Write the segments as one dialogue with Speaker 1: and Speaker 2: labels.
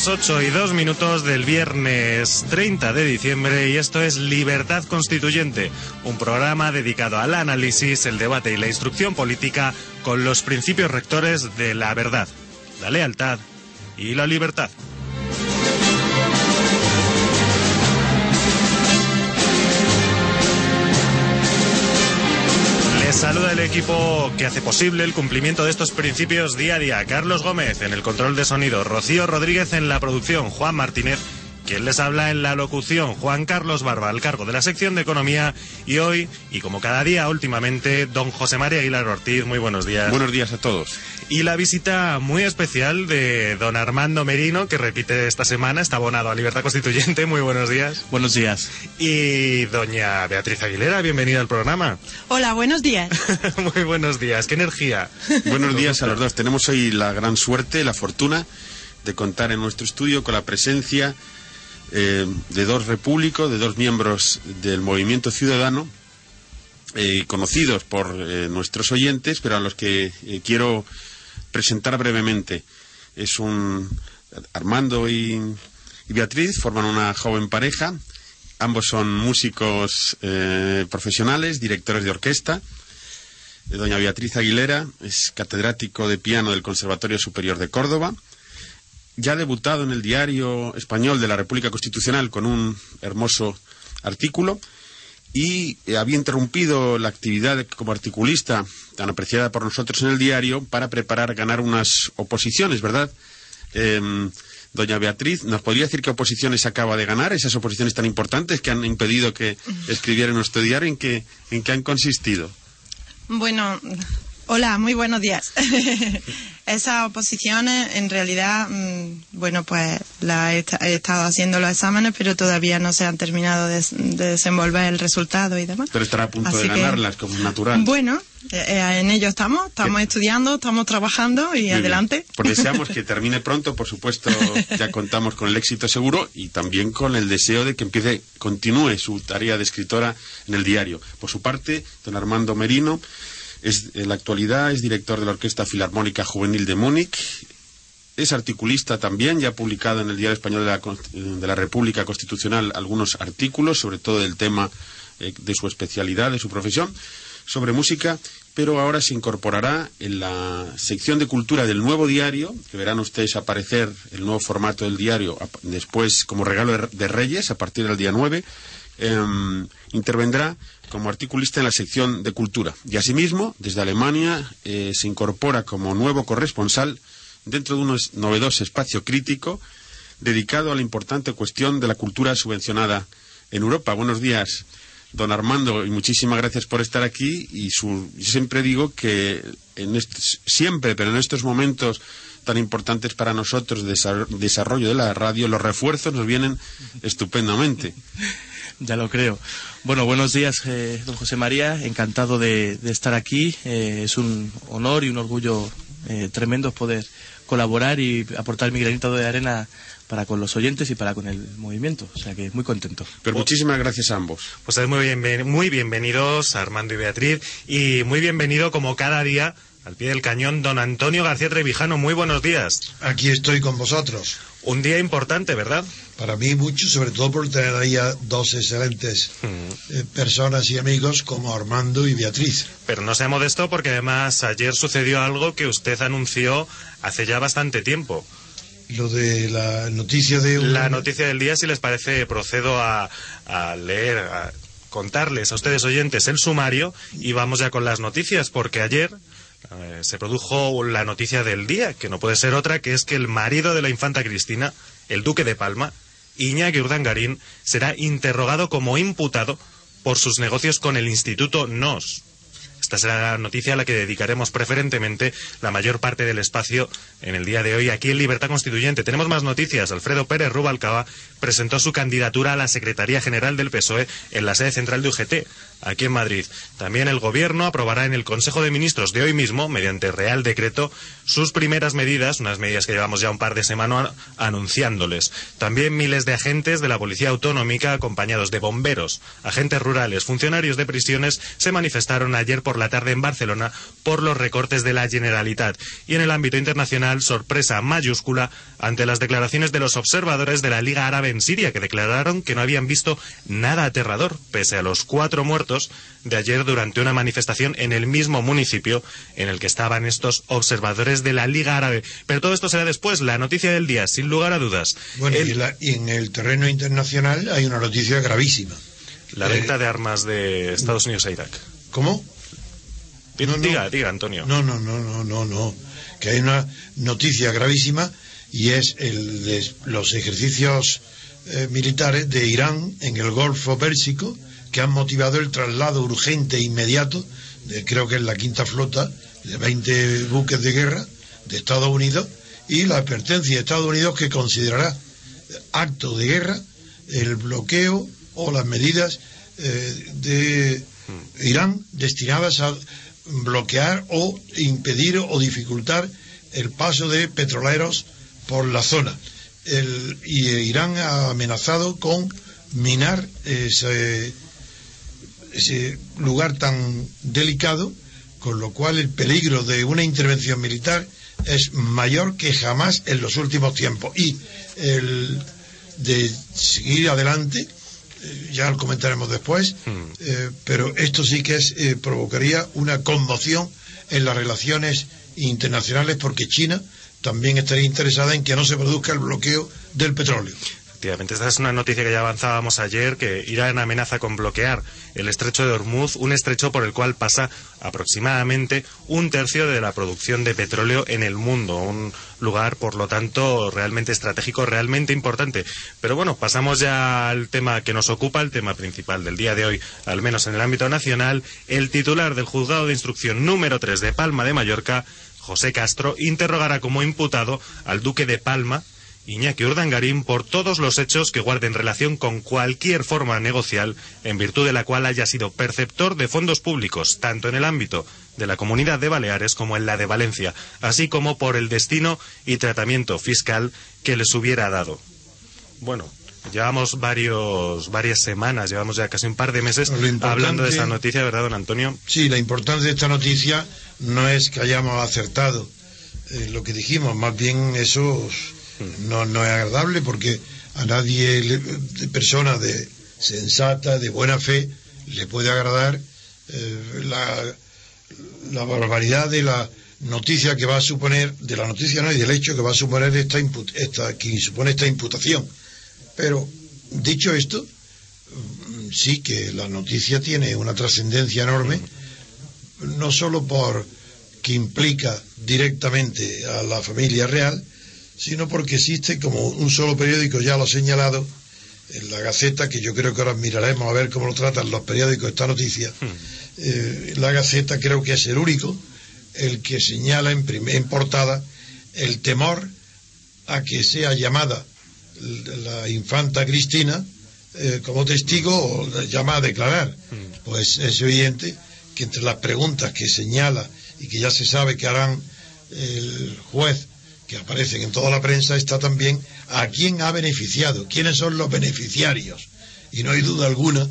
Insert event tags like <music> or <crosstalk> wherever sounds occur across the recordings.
Speaker 1: Las 8 y 2 minutos del viernes 30 de diciembre y esto es Libertad Constituyente, un programa dedicado al análisis, el debate y la instrucción política con los principios rectores de la verdad, la lealtad y la libertad. Saluda el equipo que hace posible el cumplimiento de estos principios día a día. Carlos Gómez en el control de sonido, Rocío Rodríguez en la producción, Juan Martínez, quien les habla en la locución, Juan Carlos Barba, al cargo de la sección de economía. Y hoy, y como cada día últimamente, don José María Aguilar Ortiz. Muy buenos días.
Speaker 2: Buenos días a todos.
Speaker 1: Y la visita muy especial de don Armando Merino, que repite esta semana, está abonado a Libertad Constituyente. <laughs> Muy buenos días.
Speaker 3: Buenos días.
Speaker 1: Y doña Beatriz Aguilera, bienvenida al programa.
Speaker 4: Hola, buenos días. <laughs>
Speaker 1: muy buenos días. Qué energía.
Speaker 2: Buenos días a los dos. Tenemos hoy la gran suerte, la fortuna de contar en nuestro estudio con la presencia eh, de dos repúblicos, de dos miembros del movimiento ciudadano, eh, conocidos por eh, nuestros oyentes, pero a los que quiero presentar brevemente. Es un Armando y, y Beatriz forman una joven pareja. Ambos son músicos profesionales, directores de orquesta. Doña Beatriz Aguilera es catedrático de piano del Conservatorio Superior de Córdoba. Ya ha debutado en el diario español de la República Constitucional con un hermoso artículo y eh, había interrumpido la actividad como articulista tan apreciada por nosotros en el diario para preparar ganar unas oposiciones, ¿verdad? Em, doña Beatriz, ¿nos podría decir qué oposiciones acaba de ganar? Esas oposiciones tan importantes que han impedido que <laughs> escribiera en nuestro diario, ¿en qué, en qué han consistido?
Speaker 4: Bueno, hola, muy buenos días. <laughs> Esas oposiciones, en realidad, mm, bueno, pues la he, esta- he estado haciendo los exámenes, pero todavía no se han terminado de, de desenvolver el resultado y demás.
Speaker 2: Pero estará a punto
Speaker 4: Así
Speaker 2: de
Speaker 4: que-
Speaker 2: ganarlas, como es natural.
Speaker 4: Bueno, eh, eh, en ello estamos, estamos estudiando, estamos trabajando y
Speaker 2: Muy
Speaker 4: adelante.
Speaker 2: bien. Pues <laughs> deseamos que termine pronto, por supuesto, ya contamos con el éxito seguro y también con el deseo de que empiece, continúe su tarea de escritora en el diario. Por su parte, don Armando Merino es en la actualidad es director de la Orquesta Filarmónica Juvenil de Múnich. Es articulista también, ya ha publicado en el Diario Español de la, de la República Constitucional algunos artículos, sobre todo del tema eh, de su especialidad, de su profesión, sobre música, pero ahora se incorporará en la sección de cultura del nuevo diario, que verán ustedes aparecer el nuevo formato del diario después como regalo de, de Reyes, a partir del día 9, em, intervendrá como articulista en la sección de cultura. Y asimismo, desde Alemania, eh, se incorpora como nuevo corresponsal dentro de un novedoso espacio crítico dedicado a la importante cuestión de la cultura subvencionada en Europa. Buenos días, don Armando, y muchísimas gracias por estar aquí. Y su- siempre digo que en estos- siempre, pero en estos momentos tan importantes para nosotros de desa- desarrollo de la radio, los refuerzos nos vienen <laughs> estupendamente.
Speaker 3: Ya lo creo. Bueno, buenos días, eh, don José María. Encantado de, de estar aquí. Eh, es un honor y un orgullo eh, tremendo poder colaborar y aportar mi granito de arena para con los oyentes y para con el movimiento. O sea que muy contento.
Speaker 2: Pero muchísimas gracias a ambos.
Speaker 1: Pues es muy, bienven- muy bienvenidos Armando y Beatriz y muy bienvenido como cada día al pie del cañón don Antonio García Trevijano. Muy buenos días.
Speaker 5: Aquí estoy con vosotros.
Speaker 1: Un día importante, ¿verdad?
Speaker 5: Para mí mucho, sobre todo por tener ahí a dos excelentes eh, personas y amigos como Armando y Beatriz.
Speaker 1: Pero no sea modesto porque además ayer sucedió algo que usted anunció hace ya bastante tiempo.
Speaker 5: Lo de la noticia de... un-
Speaker 1: La noticia del día, si les parece, procedo a, a leer, a contarles a ustedes oyentes el sumario y vamos ya con las noticias, porque ayer eh, se produjo la noticia del día, que no puede ser otra, que es que el marido de la infanta Cristina, el duque de Palma, Iñaki Urdangarín, será interrogado como imputado por sus negocios con el Instituto NOS. Esta será la noticia a la que dedicaremos preferentemente la mayor parte del espacio en el día de hoy aquí en Libertad Constituyente. Tenemos más noticias. Alfredo Pérez Rubalcaba presentó su candidatura a la Secretaría General del PSOE en la sede central de UGT, aquí en Madrid. También el Gobierno aprobará en el Consejo de Ministros de hoy mismo, mediante Real Decreto, sus primeras medidas, unas medidas que llevamos ya un par de semanas anunciándoles. También miles de agentes de la Policía Autonómica, acompañados de bomberos, agentes rurales, funcionarios de prisiones, se manifestaron ayer por la tarde en Barcelona por los recortes de la Generalitat. Y en el ámbito internacional, sorpresa mayúscula ante las declaraciones de los observadores de la Liga Árabe en Siria, que declararon que no habían visto nada aterrador, pese a los cuatro muertos de ayer durante una manifestación en el mismo municipio en el que estaban estos observadores de la Liga Árabe. Pero todo esto será después, la noticia del día, sin lugar a dudas.
Speaker 5: Bueno, y, la- y en el terreno internacional hay una noticia gravísima.
Speaker 1: La
Speaker 5: Eh,
Speaker 1: venta de armas de Estados Unidos a Irak.
Speaker 5: ¿Cómo? No.
Speaker 1: Diga, diga, Antonio.
Speaker 5: No, no, no, no, no, no. Que hay una noticia gravísima y es el de los ejercicios eh, militares de Irán en el Golfo Pérsico que han motivado el traslado urgente e inmediato, de, creo que es la quinta flota, de 20 buques de guerra de Estados Unidos y la advertencia de Estados Unidos que considerará acto de guerra el bloqueo o las medidas eh, de Irán destinadas a bloquear o impedir o dificultar el paso de petroleros por la zona. El- y Irán ha amenazado con minar ese, ese lugar tan delicado, con lo cual el peligro de una intervención militar es mayor que jamás en los últimos tiempos. Y el de seguir adelante, eh, ya lo comentaremos después, eh, pero esto sí que es, eh, provocaría una conmoción en las relaciones internacionales porque China también estaría interesada en que no se produzca el bloqueo del petróleo.
Speaker 1: Efectivamente, esta es una noticia que ya avanzábamos ayer, que Irán amenaza con bloquear el estrecho de Hormuz, un estrecho por el cual pasa aproximadamente un tercio de la producción de petróleo en el mundo, un lugar, por lo tanto, realmente estratégico, realmente importante. Pero bueno, pasamos ya al tema que nos ocupa, el tema principal del día de hoy, al menos en el ámbito nacional. El titular del juzgado de instrucción número 3 de Palma de Mallorca, José Castro, interrogará como imputado al duque de Palma, Iñaki Urdangarín por todos los hechos que guarden relación con cualquier forma negocial en virtud de la cual haya sido perceptor de fondos públicos, tanto en el ámbito de la Comunidad de Baleares como en la de Valencia, así como por el destino y tratamiento fiscal que les hubiera dado. Bueno, llevamos varios, varias semanas, llevamos ya casi un par de meses hablando de esta noticia, ¿verdad, don Antonio?
Speaker 5: Sí, la importancia de esta noticia no es que hayamos acertado eh, lo que dijimos, más bien eso no, es agradable porque a nadie, le- persona de sensata, de buena fe, le puede agradar eh, la, barbaridad de la noticia que va a suponer, de la noticia no y del hecho que va a suponer esta, esta que supone esta imputación. Pero, dicho esto, mm, sí que la noticia tiene una trascendencia enorme, no solo por que implica directamente a la familia real, sino porque existe como un solo periódico, ya lo ha señalado, en la Gaceta, que yo creo que ahora miraremos a ver cómo lo tratan los periódicos esta noticia. Eh, la Gaceta creo que es el único, el que señala en, en portada el temor a que sea llamada la infanta Cristina eh, como testigo o llamada a declarar. Pues es evidente que entre las preguntas que señala y que ya se sabe que harán el juez, que aparecen en toda la prensa, está también a quién ha beneficiado, quiénes son los beneficiarios. Y no hay duda alguna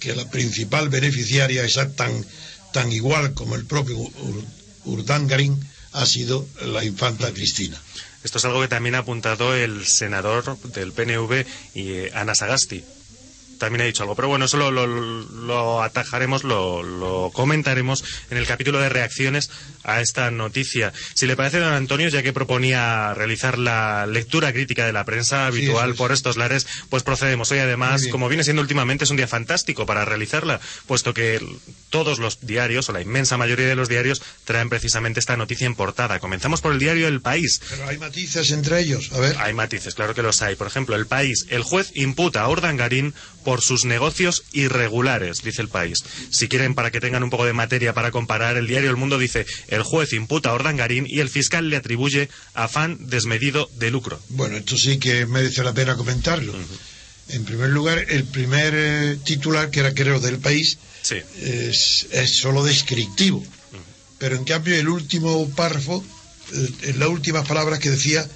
Speaker 5: que la principal beneficiaria, esa tan, tan igual como el propio Ur- Urdangarín, ha sido la infanta Cristina.
Speaker 1: Esto es algo que también ha apuntado el senador del PNV y eh, Ana Sagasti. También ha dicho algo, pero bueno, eso lo, lo- lo atajaremos, lo, lo comentaremos en el capítulo de reacciones a esta noticia. Si le parece, don Antonio, ya que proponía realizar la lectura crítica de la prensa habitual
Speaker 5: es.
Speaker 1: por estos lares, pues procedemos. Hoy, además, como viene siendo últimamente, es un día fantástico para realizarla, puesto que todos los diarios, o la inmensa mayoría de los diarios, traen precisamente esta noticia en portada. Comenzamos por el diario El País.
Speaker 5: Pero hay matices entre ellos. A ver.
Speaker 1: Hay matices, claro que los hay. Por ejemplo, el país, el juez imputa a Urdangarín por por sus negocios irregulares, dice el país. Si quieren, para que tengan un poco de materia para comparar, el diario El Mundo dice, el juez imputa a Ordangarín y el fiscal le atribuye afán desmedido de lucro.
Speaker 5: Bueno, esto sí que merece la pena comentarlo. En primer lugar, el primer eh, titular, que era creo del país,
Speaker 1: Sí.
Speaker 5: es, es solo descriptivo. Pero en cambio el último párrafo, eh, en las últimas palabras que decía,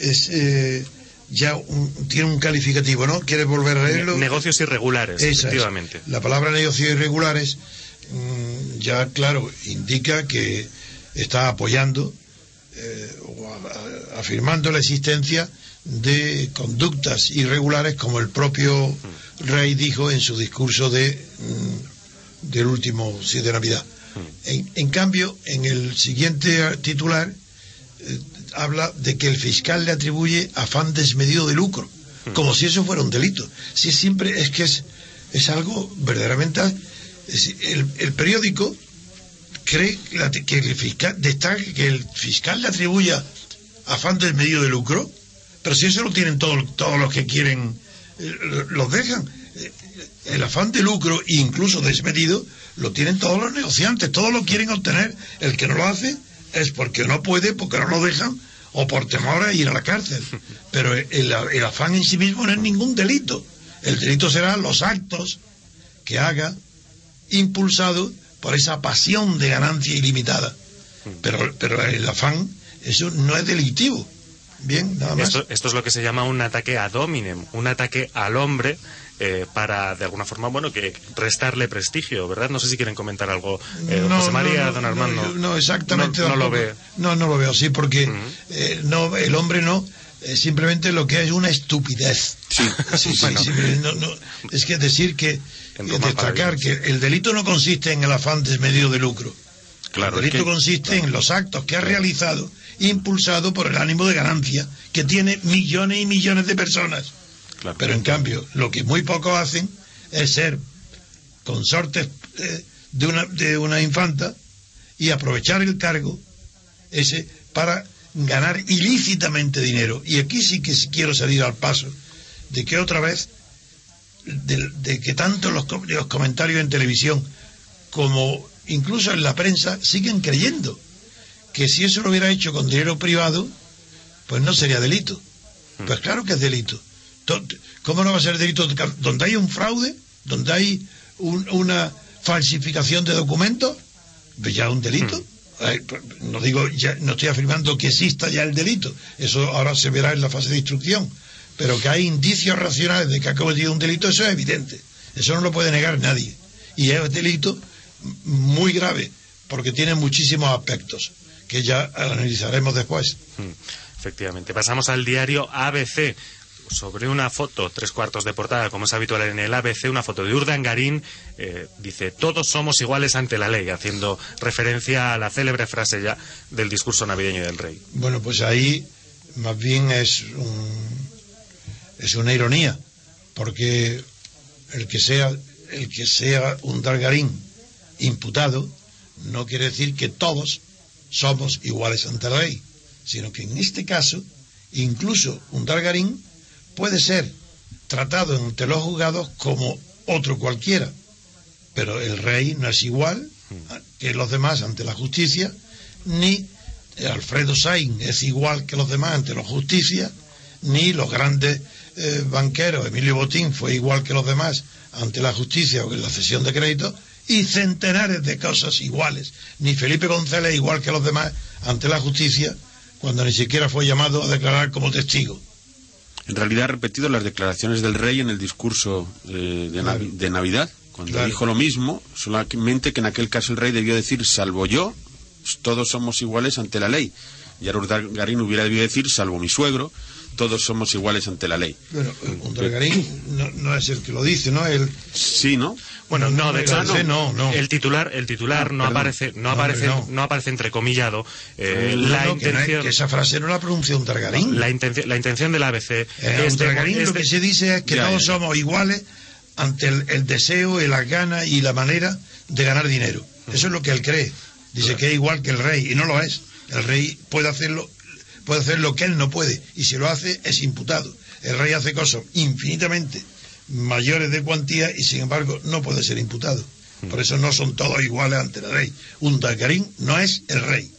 Speaker 5: es eh, ya un- tiene un calificativo, ¿no? ¿Quieres volver a leerlo?
Speaker 1: Negocios irregulares,
Speaker 5: Esa es.
Speaker 1: efectivamente.
Speaker 5: La palabra negocios irregulares mm, ya, claro, indica que está apoyando eh, o a- a- afirmando la existencia de conductas irregulares como el propio rey dijo en su discurso de mm, del último sí, de Navidad. En, en cambio, en el siguiente titular eh, habla de que el fiscal le atribuye afán desmedido de lucro, como si eso fuera un delito. Si es siempre es que es, es algo verdaderamente es- el, el periódico cree que, la- que el fiscal destaca que el fiscal le atribuya afán desmedido de lucro, pero si eso lo tienen todos todos los que quieren eh, los dejan. Eh, El afán de lucro, incluso desmedido, lo tienen todos los negociantes, todos lo quieren obtener. El que no lo hace es porque no puede, porque no lo dejan, o por temor a ir a la cárcel. <laughs> Pero el, el afán en sí mismo no es ningún delito. El delito será los actos que haga impulsado por esa pasión de ganancia ilimitada. Pero, pero el afán, eso no es delictivo. Bien, nada más.
Speaker 1: Esto, esto es lo que se llama un ataque ad hominem, un ataque al hombre eh, para, de alguna forma, bueno, que restarle prestigio, ¿verdad? No sé si quieren comentar algo. Eh, don José María, don Armando.
Speaker 5: No, no, exactamente.
Speaker 1: No, no lo ve.
Speaker 5: No, no lo veo así, porque eh, no, el hombre no, eh, simplemente lo que es una estupidez.
Speaker 2: Sí,
Speaker 5: Sí, sí,
Speaker 1: Bueno.
Speaker 5: sí, no, no, es que decir que,
Speaker 1: Roma
Speaker 5: destacar que el delito no consiste en el afán desmedido de lucro.
Speaker 2: Claro,
Speaker 5: el
Speaker 2: es
Speaker 5: delito
Speaker 2: que-
Speaker 5: consiste en los actos que ha realizado, impulsado por el ánimo de ganancia, que tiene millones y millones de personas.
Speaker 2: Claro.
Speaker 5: Pero en cambio, lo que muy pocos hacen es ser consortes eh, de, una, de una infanta y aprovechar el cargo ese para ganar ilícitamente dinero. Y aquí sí que quiero salir al paso de que otra vez, de, de que tanto los, com- los comentarios en televisión como incluso en la prensa siguen creyendo que si eso lo hubiera hecho con dinero privado, pues no sería delito. Pues claro que es delito. ¿Cómo no va a ser delito donde hay un fraude, donde hay un- una falsificación de documentos? Pues ya es un delito. Ay, pues, No digo, ya, no estoy afirmando que exista ya el delito. Eso ahora se verá en la fase de instrucción. Pero que hay indicios racionales de que ha cometido un delito, eso es evidente. Eso no lo puede negar nadie. Y es un delito muy grave, porque tiene muchísimos aspectos, que ya analizaremos después.
Speaker 1: Mm, Efectivamente. Pasamos al diario ABC. Sobre una foto, tres cuartos de portada, como es habitual en el ABC, una foto de Urdangarín, eh, dice, todos somos iguales ante la ley, haciendo referencia a la célebre frase ya del discurso navideño del rey.
Speaker 5: Bueno, pues ahí más bien es un, es una ironía, porque el que sea el que sea un Dargarín imputado no quiere decir que todos somos iguales ante la ley, sino que en este caso incluso un Dargarín puede ser tratado ante los juzgados como otro cualquiera, pero el rey no es igual que los demás ante la justicia, ni Alfredo Sainz es igual que los demás ante la justicia, ni los grandes eh, banqueros, Emilio Botín fue igual que los demás ante la justicia o en la cesión de crédito, y centenares de cosas iguales. Ni Felipe González igual que los demás ante la justicia, cuando ni siquiera fue llamado a declarar como testigo.
Speaker 2: En realidad ha repetido las declaraciones del rey en el discurso eh, de,
Speaker 5: Claro.
Speaker 2: Navi- de Navidad, cuando
Speaker 5: Claro.
Speaker 2: dijo lo mismo, solamente que en aquel caso el rey debió decir, salvo yo, todos somos iguales ante la ley. Y Garín hubiera debido decir, salvo mi suegro, todos somos iguales ante la ley.
Speaker 5: Bueno, un Dargarín no, no es el que lo dice, ¿no? El,
Speaker 2: Sí, ¿no?
Speaker 1: Bueno, no, de hecho,
Speaker 5: no, no, no.
Speaker 1: el titular, el titular
Speaker 2: Ah,
Speaker 1: no
Speaker 2: perdón.
Speaker 1: aparece, no aparece,
Speaker 5: no.
Speaker 1: no aparece entrecomillado. Eh, la
Speaker 5: que,
Speaker 1: intención,
Speaker 5: que esa frase no la pronuncia un Dargarín.
Speaker 1: la intención, la intención del ABC
Speaker 5: Eh,
Speaker 1: es
Speaker 5: un
Speaker 1: de-
Speaker 5: Dargarín
Speaker 1: es
Speaker 5: lo
Speaker 1: de-
Speaker 5: que se dice es que
Speaker 2: Ya,
Speaker 5: todos
Speaker 2: ya.
Speaker 5: somos iguales ante el, el deseo y las ganas y la manera de ganar dinero. Eso es lo que él cree. Dice que es igual que el rey y no lo es. El rey puede hacerlo, puede hacer lo que él no puede y si lo hace es imputado. El rey hace cosas infinitamente mayores de cuantía y sin embargo no puede ser imputado. Por eso no son todos iguales ante la ley. Un Dalgarín no es el rey.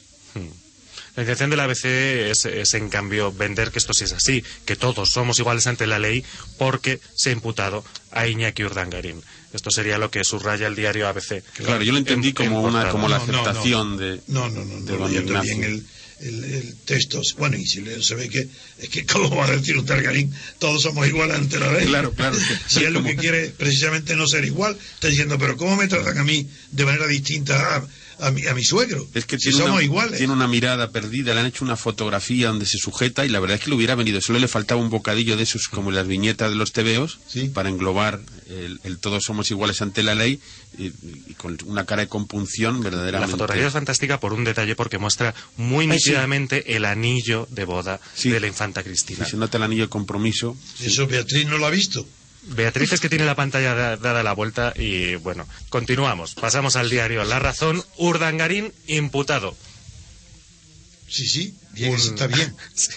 Speaker 1: La intención de la ABC es, es, en cambio, vender que esto sí es así, que todos somos iguales ante la ley porque se ha imputado a Iñaki Urdangarín. Esto sería lo que subraya el diario ABC.
Speaker 2: Claro, yo lo entendí
Speaker 1: En-
Speaker 2: como
Speaker 1: en
Speaker 2: una como la
Speaker 5: No, no,
Speaker 2: aceptación
Speaker 5: no.
Speaker 2: de
Speaker 5: No, no, no,
Speaker 2: de
Speaker 5: no bien el, el, el texto. Bueno, y si le- se ve que, es que, ¿cómo va a decir un Targarín? Todos somos iguales ante la ley.
Speaker 2: Claro, claro, <laughs>
Speaker 5: si él lo que quiere precisamente no ser igual, está diciendo, pero ¿cómo me tratan a mí de manera distinta a, a mi, a mi suegro?
Speaker 2: Es que
Speaker 5: si
Speaker 2: tiene,
Speaker 5: somos
Speaker 2: una,
Speaker 5: iguales.
Speaker 2: tiene una mirada perdida, le han hecho una fotografía donde se sujeta y la verdad es que le hubiera venido, solo le faltaba un bocadillo de esos como las viñetas de los tebeos
Speaker 5: Sí.
Speaker 2: para englobar el, el todos somos iguales ante la ley y, y con una cara de compunción
Speaker 1: La
Speaker 2: verdaderamente.
Speaker 1: fotografía es fantástica por un detalle porque muestra muy
Speaker 2: Ay, sí.
Speaker 1: nítidamente el anillo de boda
Speaker 2: Sí.
Speaker 1: de la infanta Cristina.
Speaker 2: Y se nota el anillo de compromiso.
Speaker 5: Eso Beatriz no lo ha visto.
Speaker 1: Beatriz es que tiene la pantalla da- dada la vuelta y bueno, continuamos. Pasamos al diario La Razón. Urdangarín imputado.
Speaker 5: Sí, sí, bien,
Speaker 1: Un-
Speaker 5: está bien. <laughs>
Speaker 1: Sí.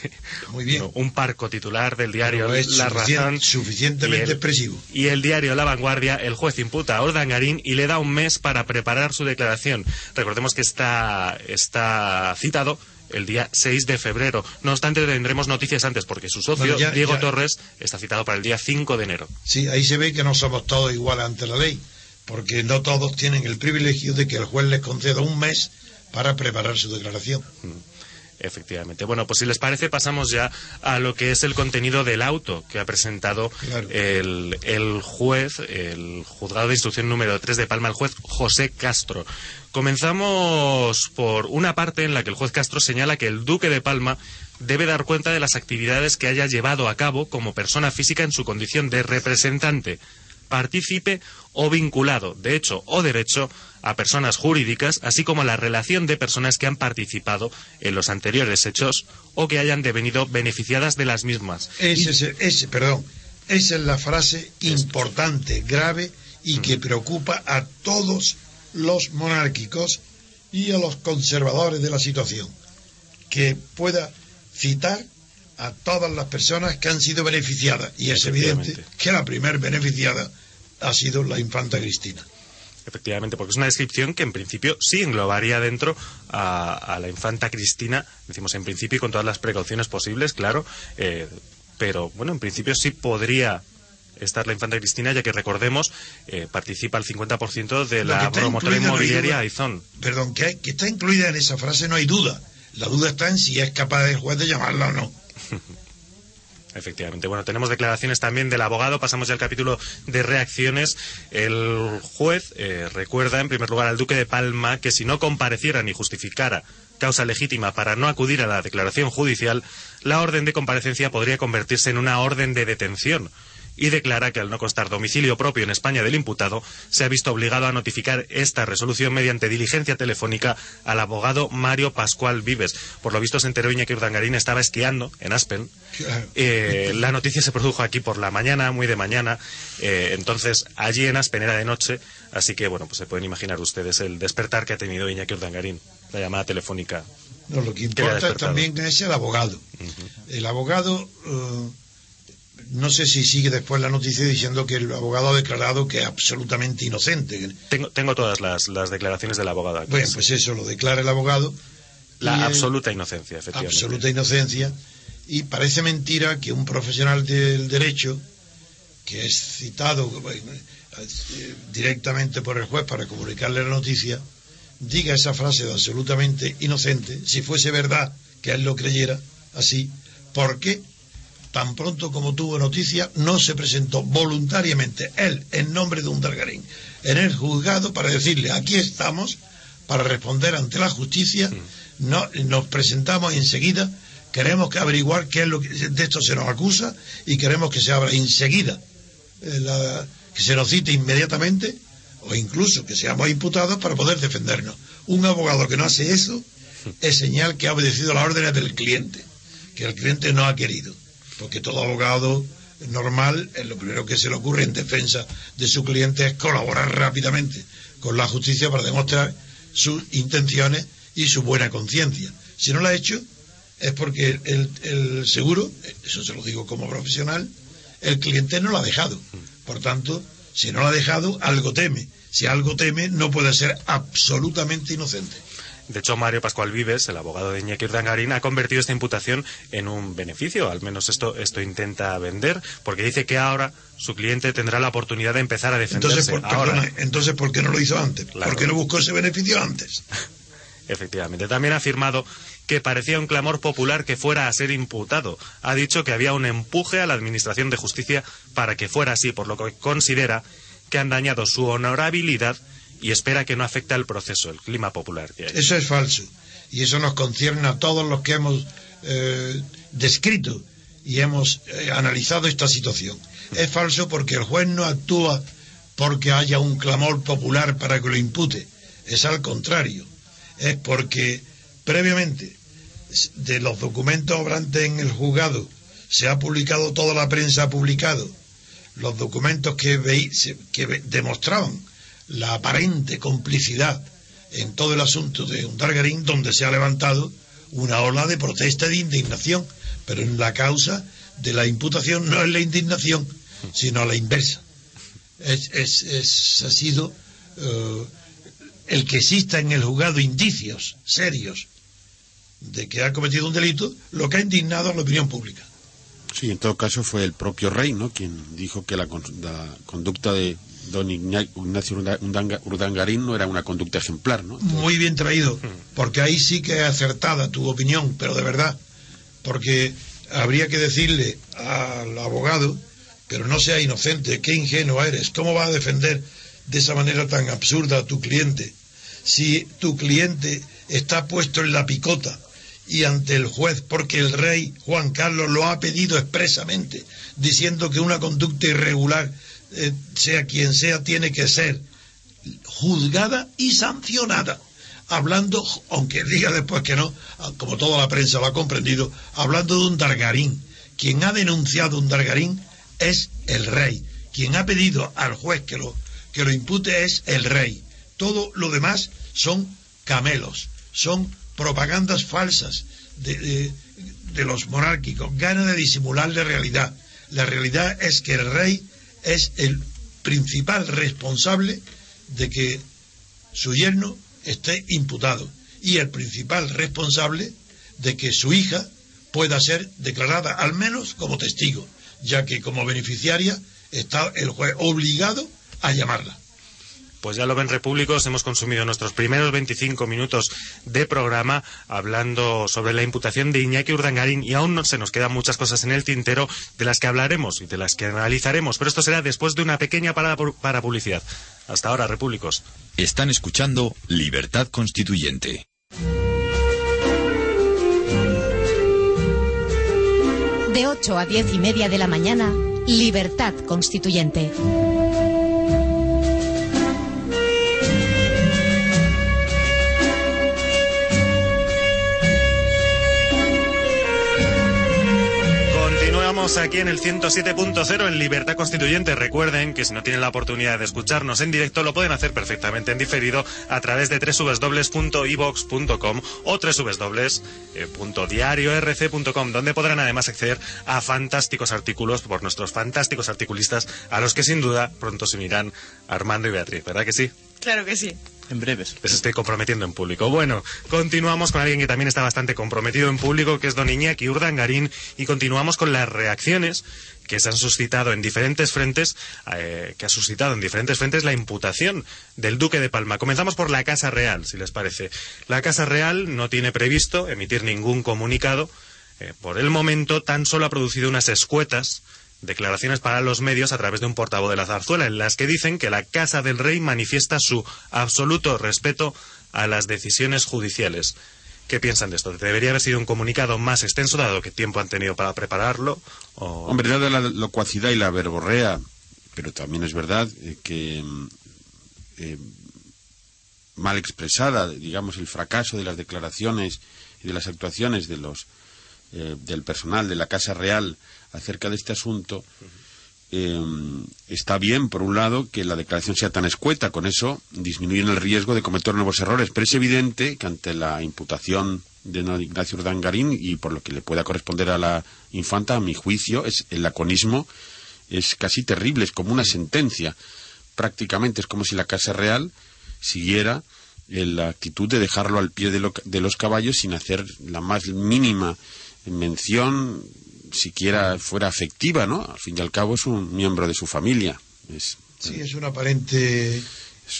Speaker 5: Muy bien.
Speaker 1: No, un parco titular del diario
Speaker 5: es
Speaker 1: La
Speaker 5: suficien-
Speaker 1: Razón.
Speaker 5: suficientemente
Speaker 1: y el-
Speaker 5: expresivo.
Speaker 1: Y el diario La Vanguardia, el juez imputa a Urdangarín y le da un mes para preparar su declaración. Recordemos que está, está citado el día 6 de febrero. No obstante, tendremos noticias antes porque su socio,
Speaker 5: Bueno, ya-
Speaker 1: Diego
Speaker 5: ya-
Speaker 1: Torres, está citado para el día 5 de enero.
Speaker 5: Sí, ahí se ve que no somos todos iguales ante la ley, porque no todos tienen el privilegio de que el juez les conceda un mes para preparar su declaración.
Speaker 1: Efectivamente. Bueno, pues si les parece, pasamos ya a lo que es el contenido del auto que ha presentado
Speaker 5: Claro.
Speaker 1: el, el juez, el juzgado de instrucción número 3 de Palma, el juez José Castro. Comenzamos por una parte en la que el juez Castro señala que el duque de Palma debe dar cuenta de las actividades que haya llevado a cabo como persona física en su condición de representante, partícipe o vinculado, de hecho o derecho, a personas jurídicas, así como la relación de personas que han participado en los anteriores hechos o que hayan devenido beneficiadas de las mismas.
Speaker 5: Ese, perdón, esa es la frase importante, grave y que preocupa a todos los monárquicos y a los conservadores de la situación. Que pueda citar a todas las personas que han sido beneficiadas. Y es evidente que la primer beneficiada ha sido la infanta Cristina.
Speaker 1: Efectivamente, porque es una descripción que en principio sí englobaría dentro a, a la infanta Cristina, decimos en principio y con todas las precauciones posibles, claro, eh, pero bueno, en principio sí podría estar la infanta Cristina, ya que recordemos, eh, participa el 50% de la promotora
Speaker 5: no
Speaker 1: inmobiliaria. Aizón.
Speaker 5: Perdón, que, que está incluida en esa frase no hay duda. La duda está en si es capaz el juez de llamarla o no. <laughs>
Speaker 1: Efectivamente. Bueno, tenemos declaraciones también del abogado. Pasamos ya al capítulo de reacciones. El juez eh, recuerda, en primer lugar, al duque de Palma que si no compareciera ni justificara causa legítima para no acudir a la declaración judicial, la orden de comparecencia podría convertirse en una orden de detención. Y declara que al no constar domicilio propio en España del imputado, se ha visto obligado a notificar esta resolución mediante diligencia telefónica al abogado Mario Pascual Vives. Por lo visto se enteró Iñaki Urdangarín estaba esquiando en Aspen eh, la noticia se produjo aquí por la mañana, muy de mañana, eh, entonces allí en Aspen era de noche, así que bueno, pues se pueden imaginar ustedes el despertar que ha tenido Iñaki Urdangarín, la llamada telefónica.
Speaker 5: No, lo que importa también es el abogado. El abogado, eh, no sé si sigue después la noticia diciendo que el abogado ha declarado que es absolutamente inocente.
Speaker 1: Tengo, tengo todas las, las declaraciones del abogado aquí.
Speaker 5: Bueno, pues eso lo declara el abogado.
Speaker 1: la absoluta inocencia, efectivamente.
Speaker 5: absoluta inocencia. Y parece mentira que un profesional del derecho, que es citado bueno, eh, directamente por el juez para comunicarle la noticia, diga esa frase de absolutamente inocente, si fuese verdad que él lo creyera así, porque tan pronto como tuvo noticia no se presentó voluntariamente él en nombre de un Dargarín en el juzgado para decirle aquí estamos para responder ante la justicia. No, nos presentamos enseguida. Queremos que averiguar qué es lo que de esto se nos acusa y queremos que se abra enseguida eh, la- que se nos cite inmediatamente o incluso que seamos imputados para poder defendernos. Un abogado que no hace eso es señal que ha obedecido las órdenes del cliente, que el cliente no ha querido, porque todo abogado normal, lo primero que se le ocurre en defensa de su cliente es colaborar rápidamente con la justicia para demostrar sus intenciones y su buena conciencia. Si no lo ha hecho, es porque el, el seguro, eso se lo digo como profesional, el cliente no lo ha dejado. Por tanto, si no lo ha dejado, algo teme. Si algo teme, no puede ser absolutamente inocente.
Speaker 1: De hecho, Mario Pascual Vives, el abogado de Iñaki Urdangarín, ha convertido esta imputación en un beneficio. Al menos esto, esto intenta vender, porque dice que ahora su cliente tendrá la oportunidad de empezar a defenderse.
Speaker 5: Entonces, por,
Speaker 1: ahora.
Speaker 5: perdona, entonces, ¿por qué no lo hizo antes?
Speaker 1: Claro.
Speaker 5: ¿Por qué no buscó ese beneficio antes? <laughs>
Speaker 1: Efectivamente. También ha afirmado que parecía un clamor popular que fuera a ser imputado. Ha dicho que había un empuje a la Administración de Justicia para que fuera así, por lo que considera que han dañado su honorabilidad y espera que no afecte al proceso, el clima popular que hay.
Speaker 5: Eso es falso. Y eso nos concierne a todos los que hemos eh, descrito y hemos eh, analizado esta situación. Es falso porque el juez no actúa porque haya un clamor popular para que lo impute. Es al contrario. Es porque previamente de los documentos obrantes en el juzgado se ha publicado, toda la prensa publicado los documentos que, veí, que demostraban la aparente complicidad en todo el asunto de Undargarín, donde se ha levantado una ola de protesta y de indignación, pero en la causa de la imputación no es la indignación, sino la inversa. Es, es, es ha sido uh, el que exista en el juzgado indicios serios de que ha cometido un delito, lo que ha indignado a la opinión pública.
Speaker 2: Sí, en todo caso fue el propio rey, ¿no? Quien dijo que la, la conducta de don Ignacio Urdangarín no era una conducta ejemplar, ¿no?
Speaker 5: Muy bien traído, porque ahí sí que es acertada tu opinión, pero de verdad, porque habría que decirle al abogado, pero no sea inocente, qué ingenuo eres, ¿cómo va a defender de esa manera tan absurda a tu cliente? Si tu cliente está puesto en la picota y ante el juez porque el rey Juan Carlos lo ha pedido expresamente, diciendo que una conducta irregular, eh, sea quien sea, tiene que ser juzgada y sancionada. Hablando, aunque diga después que no, como toda la prensa lo ha comprendido, hablando de un Dargarín. Quien ha denunciado un Dargarín es el rey. Quien ha pedido al juez que lo, que lo impute es el rey. Todo lo demás son camelos, son propagandas falsas de, de, los monárquicos, ganas de disimular la realidad. La realidad es que el rey es el principal responsable de que su yerno esté imputado y el principal responsable de que su hija pueda ser declarada al menos como testigo, ya que como beneficiaria está el juez obligado a llamarla.
Speaker 1: Pues ya lo ven, repúblicos, hemos consumido nuestros primeros 25 minutos de programa hablando sobre la imputación de Iñaki Urdangarín y aún no se nos quedan muchas cosas en el tintero de las que hablaremos y de las que analizaremos, pero esto será después de una pequeña parada para publicidad. Hasta ahora, repúblicos.
Speaker 6: Están escuchando Libertad Constituyente.
Speaker 7: De 8 a 10 y media de la mañana, Libertad Constituyente.
Speaker 1: Aquí en el 107.0 en Libertad Constituyente. Recuerden que si no tienen la oportunidad de escucharnos en directo, lo pueden hacer perfectamente en diferido a través de www.ivox.com o www.diariorc.com, donde podrán además acceder a fantásticos artículos por nuestros fantásticos articulistas, a los que sin duda pronto se unirán Armando y Beatriz, ¿verdad que sí?
Speaker 4: Claro que sí.
Speaker 3: En breves.
Speaker 1: Les estoy comprometiendo en público. Bueno, continuamos con alguien que también está bastante comprometido en público, que es don Iñaki Urdangarín, y continuamos con las reacciones que se han suscitado en diferentes frentes, eh, que ha suscitado en diferentes frentes la imputación del Duque de Palma. Comenzamos por la Casa Real, si les parece. La Casa Real no tiene previsto emitir ningún comunicado. Eh, por el momento, tan solo ha producido unas escuetas declaraciones para los medios a través de un portavoz de la zarzuela, en las que dicen que la Casa del Rey manifiesta su absoluto respeto a las decisiones judiciales. ¿Qué piensan de esto? ¿Debería haber sido un comunicado más extenso, dado que tiempo han tenido para prepararlo? O...
Speaker 2: Hombre, dada la locuacidad y la verborrea, pero también es verdad eh, que eh, mal expresada, digamos, el fracaso de las declaraciones y de las actuaciones de los eh, del personal de la Casa Real acerca de este asunto, eh, está bien, por un lado, que la declaración sea tan escueta, con eso disminuyen el riesgo de cometer nuevos errores, pero es evidente que ante la imputación de Ignacio Urdangarín y por lo que le pueda corresponder a la infanta, a mi juicio, es el laconismo es casi terrible, es como una sentencia. Prácticamente es como si la Casa Real siguiera la actitud de dejarlo al pie de, de los caballos sin hacer la más mínima mención, siquiera fuera afectiva, ¿no? Al fin y al cabo es un miembro de su familia. Es,
Speaker 5: sí, es una aparente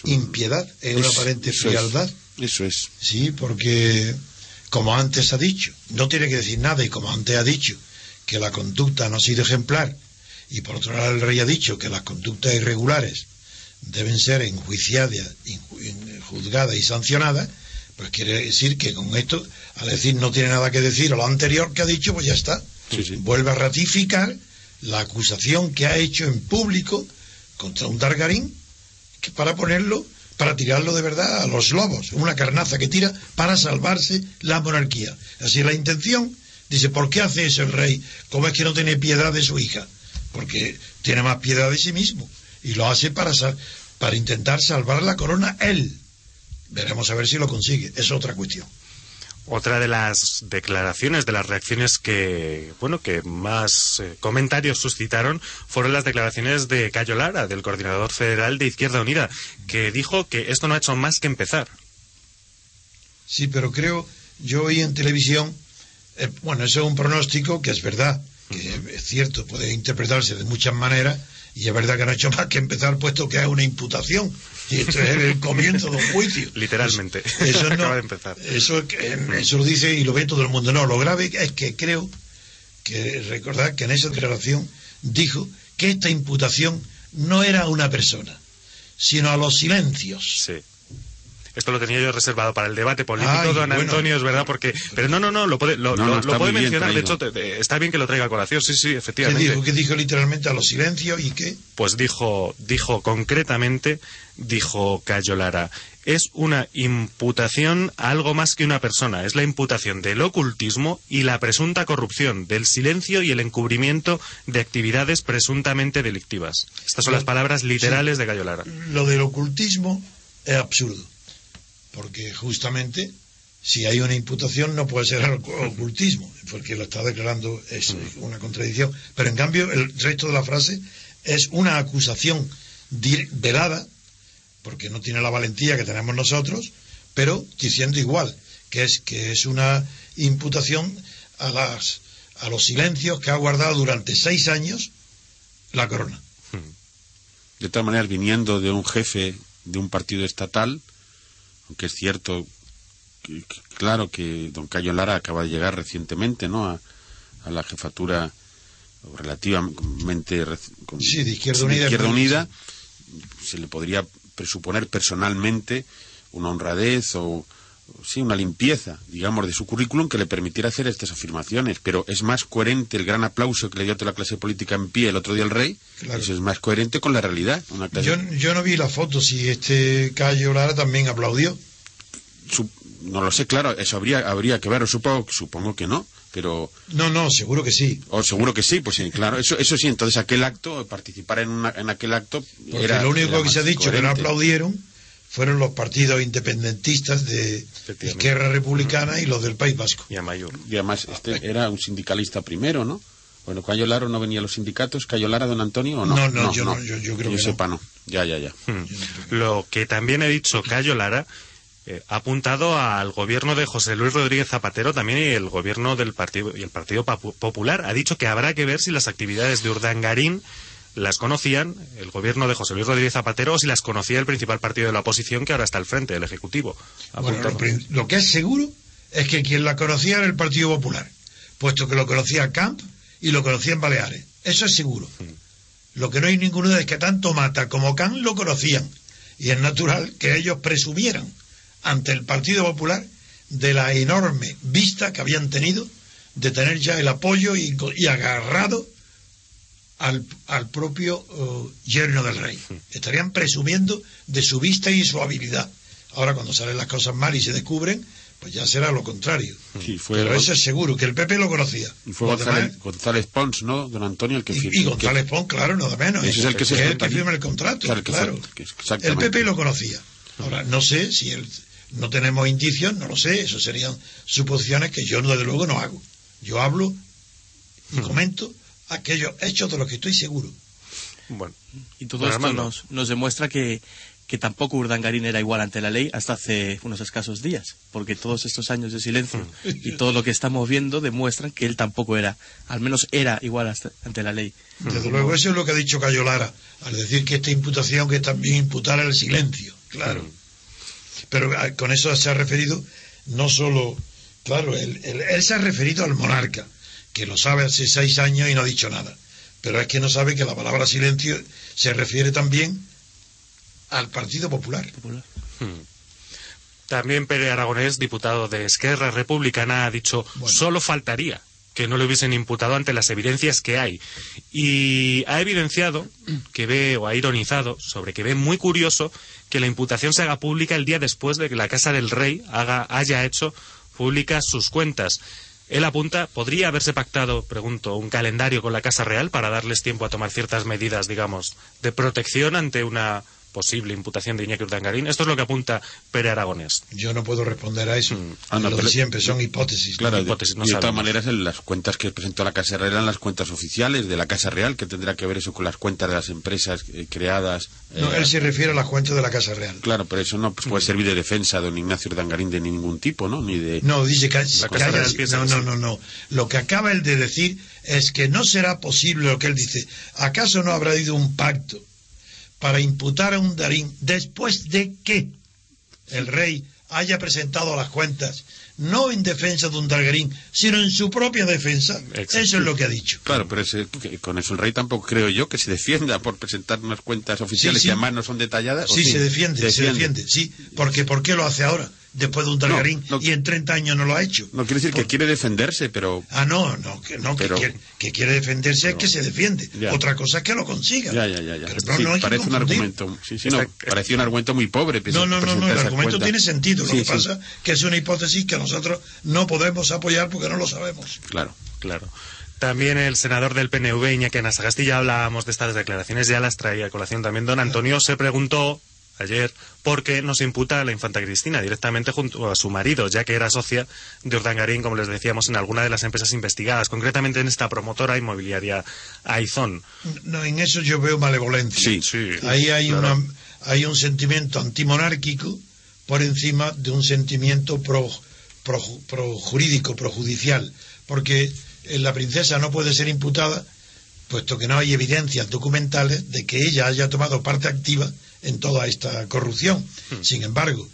Speaker 5: impiedad, es, una aparente frialdad.
Speaker 2: Eso es.
Speaker 5: Sí, porque, como antes ha dicho, no tiene que decir nada, y como antes ha dicho que la conducta no ha sido ejemplar, y por otro lado el rey ha dicho que las conductas irregulares deben ser enjuiciadas, juzgadas y sancionadas, pues quiere decir que con esto, al decir no tiene nada que decir o lo anterior que ha dicho, pues ya está. Vuelve a ratificar la acusación que ha hecho en público contra un Targarín que para ponerlo, para tirarlo de verdad a los lobos, una carnaza que tira para salvarse la monarquía. Así la intención. Dice, ¿por qué hace eso el rey? ¿Cómo es que no tiene piedad de su hija? Porque tiene más piedad de sí mismo y lo hace para, para intentar salvar la corona él. Veremos a ver si lo consigue. Es otra cuestión.
Speaker 1: Otra de las declaraciones, de las reacciones que, bueno, que más eh, comentarios suscitaron fueron las declaraciones de Cayo Lara, del coordinador federal de Izquierda Unida, que dijo que esto no ha hecho más que empezar.
Speaker 5: Sí, pero creo, yo oí en televisión, eh, bueno, eso es un pronóstico que es verdad, que es cierto, puede interpretarse de muchas maneras, y es verdad que no ha hecho más que empezar, puesto que es una imputación. Y esto es el comienzo de un juicio. <laughs>
Speaker 1: Literalmente.
Speaker 5: Eso, Acaba de empezar. Eso, eso lo dice y lo ve todo el mundo. No, lo grave es que creo que recordar que en esa declaración dijo que esta imputación no era a una persona, sino a los silencios.
Speaker 1: Sí. Esto lo tenía yo reservado para el debate político, don Antonio, es verdad, porque... Pero no, no, no, lo puede, lo, puede mencionar, de hecho, está bien que lo traiga a colación, sí, sí, efectivamente.
Speaker 5: ¿Qué dijo, ¿Qué dijo literalmente a los silencios y qué?
Speaker 1: Pues dijo, dijo concretamente, dijo Cayo Lara, es una imputación a algo más que una persona, es la imputación del ocultismo y la presunta corrupción, del silencio y el encubrimiento de actividades presuntamente delictivas. Estas son las palabras literales de Cayo Lara.
Speaker 5: Lo del ocultismo es absurdo porque justamente si hay una imputación no puede ser <laughs> ocultismo, porque lo está declarando es una contradicción. Pero en cambio el resto de la frase es una acusación velada, porque no tiene la valentía que tenemos nosotros, pero diciendo igual, que es que es una imputación a las a los silencios que ha guardado durante seis años la corona.
Speaker 2: De todas maneras, viniendo de un jefe de un partido estatal, aunque es cierto, claro que don Cayo Lara acaba de llegar recientemente, ¿no? A, la jefatura relativamente
Speaker 5: sí, de Izquierda Unida,
Speaker 2: Izquierda Unida se le podría presuponer personalmente una honradez o sí, una limpieza, digamos, de su currículum que le permitiera hacer estas afirmaciones. Pero es más coherente el gran aplauso que le dio a toda la clase política en pie el otro día al rey. Eso es más coherente con la realidad.
Speaker 5: yo, yo, no vi la foto, si este Cayo Lara también aplaudió.
Speaker 2: no lo sé, claro, eso habría, habría que ver, supongo, supongo que no. Pero...
Speaker 5: No, no, seguro que sí.
Speaker 2: O seguro que sí, pues sí, claro. Eso, eso sí, entonces aquel acto, participar en, una, en aquel acto...
Speaker 5: Porque era, lo único que se ha dicho que no aplaudieron fueron los partidos independentistas de Izquierda Republicana y los del País Vasco.
Speaker 1: Y, mayor.
Speaker 2: y además este era un sindicalista primero, ¿no? Bueno, Cayo Lara no venía a los sindicatos, Cayo Lara, don Antonio, ¿o no?
Speaker 5: No, no, yo, no, yo, creo que
Speaker 2: sepa, no. Ya, ya, ya.
Speaker 1: Hmm. Lo que también he dicho Cayo Lara eh, ha apuntado al gobierno de José Luis Rodríguez Zapatero también y el gobierno del partido y el Partido Popular. Ha dicho que habrá que ver si las actividades de Urdangarín las conocían el gobierno de José Luis Rodríguez Zapatero o si las conocía el principal partido de la oposición que ahora está al frente, el Ejecutivo.
Speaker 5: lo, que es seguro es que quien la conocía era el Partido Popular, puesto que lo conocía Camp y lo conocía en Baleares. Eso es seguro. Mm. Lo que no hay ninguna duda es que tanto Mata como Camp lo conocían. Y es natural que ellos presumieran ante el Partido Popular de la enorme vista que habían tenido de tener ya el apoyo y, y agarrado al, al propio uh, yerno del rey. Estarían presumiendo de su vista y su habilidad. Ahora, cuando salen las cosas mal y se descubren, pues ya será lo contrario. Pero eso es seguro, que el PP lo conocía.
Speaker 2: Y fue González, Pons, ¿no? Don Antonio, el que
Speaker 5: firma. Y, González Pons, claro, nada menos.
Speaker 2: es el que, se
Speaker 5: el que firma el contrato. Claro, el PP lo conocía. Ahora, no sé si él, no tenemos indicios, no lo sé, eso serían suposiciones que yo, desde luego, no hago. Yo hablo y comento aquellos hechos de los que estoy seguro.
Speaker 1: Bueno,
Speaker 3: Y todo
Speaker 1: Don
Speaker 3: esto nos, nos demuestra que, que tampoco Urdangarín era igual ante la ley hasta hace unos escasos días, porque todos estos años de silencio <laughs> y todo lo que estamos viendo demuestran que él tampoco era, al menos era igual hasta- ante la ley.
Speaker 5: Desde luego, eso es lo que ha dicho Cayo Lara, al decir que esta imputación que también imputara el silencio, claro. Pero ah, con eso se ha referido no solo, claro, él, él- él se ha referido al monarca, que lo sabe hace seis años y no ha dicho nada. Pero es que no sabe que la palabra silencio se refiere también al Partido Popular.
Speaker 1: También Pere Aragonés, diputado de Esquerra Republicana, ha dicho solo faltaría que no le hubiesen imputado ante las evidencias que hay. Y ha evidenciado que ve, o ha ironizado sobre que ve muy curioso que la imputación se haga pública el día después de que la Casa del Rey haga, haya hecho públicas sus cuentas. Él apunta, ¿podría haberse pactado, pregunto, un calendario con la Casa Real para darles tiempo a tomar ciertas medidas, digamos, de protección ante una posible imputación de Iñaki Urdangarín? Esto es lo que apunta Pere Aragonés.
Speaker 5: Yo no puedo responder a eso.
Speaker 2: Ah, no,
Speaker 5: lo
Speaker 2: pero-
Speaker 5: de siempre son hipótesis.
Speaker 2: Claro, de,
Speaker 1: hipótesis, no
Speaker 2: y de todas maneras, en las cuentas que presentó la Casa Real eran las cuentas oficiales de la Casa Real, que tendrá que ver eso con las cuentas de las empresas eh, creadas.
Speaker 5: No,
Speaker 2: eh,
Speaker 5: él se refiere a las cuentas de la Casa Real.
Speaker 2: Claro, pero eso no pues, puede servir de defensa a don Ignacio Urdangarín de ningún tipo, ¿no? Ni de...
Speaker 5: No, dice que,
Speaker 1: La
Speaker 5: que haya- no, no, no, no. Lo que acaba él de decir es que no será posible lo que él dice. ¿Acaso no habrá habido un pacto para imputar a un Darín después de que el rey haya presentado las cuentas, no en defensa de un Dargarín, sino en su propia defensa?
Speaker 1: Exacto.
Speaker 5: Eso es lo que ha dicho.
Speaker 2: Claro, pero ese- con eso el rey tampoco creo yo que se defienda por presentar unas cuentas oficiales
Speaker 5: Sí, sí.
Speaker 2: que además no son detalladas. ¿o
Speaker 5: Sí, se defiende, se defiende, sí. Porque ¿por qué lo hace ahora? Después de un
Speaker 2: No, no.
Speaker 5: y en 30 años no lo ha hecho.
Speaker 2: No quiere decir que quiere defenderse, pero...
Speaker 5: Ah, no, no, que, no, que quiere, que quiere defenderse es que se defiende.
Speaker 2: Ya.
Speaker 5: Otra cosa es que lo consiga.
Speaker 2: Ya, ya, ya. ya.
Speaker 5: Pero no,
Speaker 2: Sí,
Speaker 5: no hay que
Speaker 2: parece un argumento... Sí, sí, no,
Speaker 1: Está-
Speaker 2: parecía un argumento muy pobre.
Speaker 5: No, no, no, no, el argumento tiene sentido. Lo
Speaker 2: Sí,
Speaker 5: que
Speaker 2: sí,
Speaker 5: pasa que es una hipótesis que nosotros no podemos apoyar porque no lo sabemos.
Speaker 2: Claro.
Speaker 1: Claro. También el senador del PNV, Iñaki Anasagasti, ya hablábamos de estas declaraciones, ya las traía a colación también. Don Antonio se preguntó ayer por qué no se imputa a la infanta Cristina directamente junto a su marido, ya que era socia de Urdangarín, como les decíamos, en alguna de las empresas investigadas, concretamente en esta promotora inmobiliaria Aizón.
Speaker 5: No, en eso yo veo malevolencia.
Speaker 2: Sí,
Speaker 1: Sí.
Speaker 5: Ahí hay,
Speaker 1: claro.
Speaker 5: una, hay un sentimiento antimonárquico por encima de un sentimiento pro, pro, pro jurídico, projudicial. Porque eh, la princesa no puede ser imputada puesto que no hay evidencias documentales de que ella haya tomado parte activa en toda esta corrupción. Sin embargo,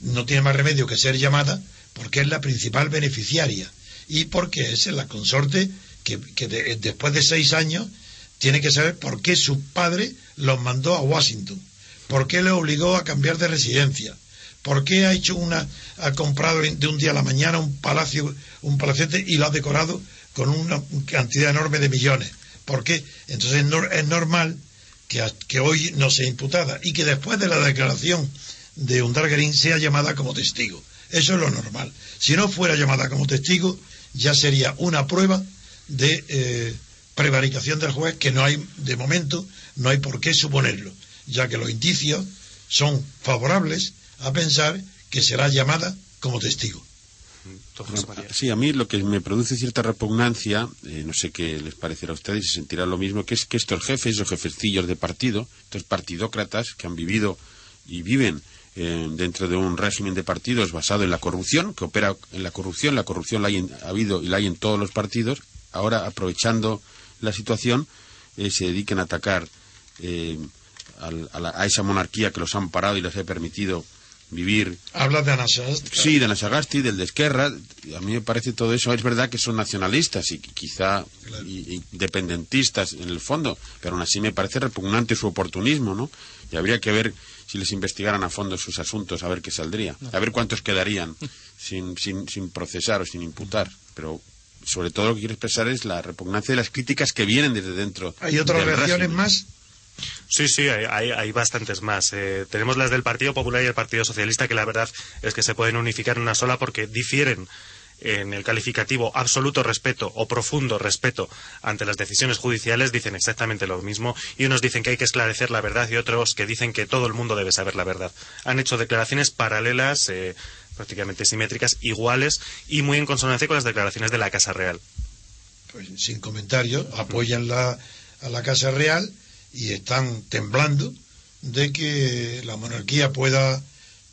Speaker 5: no tiene más remedio que ser llamada porque es la principal beneficiaria y porque es la consorte que, que de- después de seis años tiene que saber por qué su padre los mandó a Washington, por qué le obligó a cambiar de residencia, por qué ha hecho una, ha comprado de un día a la mañana un palacio, un palacete y lo ha decorado con una cantidad enorme de millones. ¿Por qué? Entonces es normal que, hoy no sea imputada y que después de la declaración de Undargarín sea llamada como testigo. Eso es lo normal. Si no fuera llamada como testigo, ya sería una prueba de eh, prevaricación del juez que no hay, de momento, no hay por qué suponerlo, ya que los indicios son favorables a pensar que será llamada como testigo.
Speaker 1: María.
Speaker 2: Sí, a mí lo que me produce cierta repugnancia, eh, no sé qué les parecerá a ustedes, si sentirán lo mismo, que es que estos jefes o jefecillos de partido, estos partidócratas que han vivido y viven eh, dentro de un régimen de partidos basado en la corrupción, que opera en la corrupción, la corrupción la hay en- ha habido y la hay en todos los partidos, ahora aprovechando la situación eh, se dediquen a atacar eh, a, la- a esa monarquía que los ha amparado y les ha permitido vivir
Speaker 5: Habla de Anasaz.
Speaker 2: Sí, de la Sagasti, del de Esquerra. A mí me parece todo eso. Es verdad que son nacionalistas y quizá independentistas en el fondo, pero aún así me parece repugnante su oportunismo, ¿no? Y habría que ver si les investigaran a fondo sus asuntos, a ver qué saldría. A ver cuántos quedarían <laughs> sin, sin, sin procesar o sin imputar. Pero sobre todo lo que quiero expresar es la repugnancia de las críticas que vienen desde dentro.
Speaker 5: ¿Hay otras reacciones
Speaker 2: régimen.
Speaker 5: más?
Speaker 1: Sí, sí, hay, hay, bastantes más. Eh, tenemos las del Partido Popular y el Partido Socialista, que la verdad es que se pueden unificar en una sola porque difieren en el calificativo absoluto respeto o profundo respeto ante las decisiones judiciales, dicen exactamente lo mismo. Y unos dicen que hay que esclarecer la verdad y otros que dicen que todo el mundo debe saber la verdad. Han hecho declaraciones paralelas, eh, prácticamente simétricas, iguales y muy en consonancia con las declaraciones de la Casa Real.
Speaker 5: Pues sin comentarios, apoyan la, a la Casa Real y están temblando de que la monarquía pueda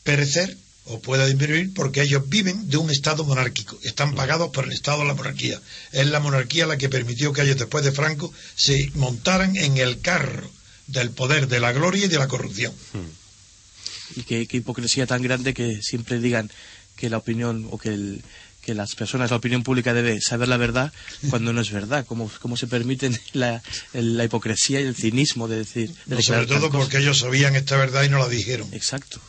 Speaker 5: perecer o pueda disminuir porque ellos viven de un Estado monárquico, están pagados por el Estado de la monarquía. Es la monarquía la que permitió que ellos después de Franco se montaran en el carro del poder, de la gloria y de la corrupción.
Speaker 3: Y qué, qué hipocresía tan grande que siempre digan que la opinión o que el, que las personas, la opinión pública debe saber la verdad cuando no es verdad. ¿Cómo, cómo se permiten la, la hipocresía y el cinismo de decir... de
Speaker 5: No, sobre todo porque ellos sabían esta verdad y no la dijeron.
Speaker 3: Exacto.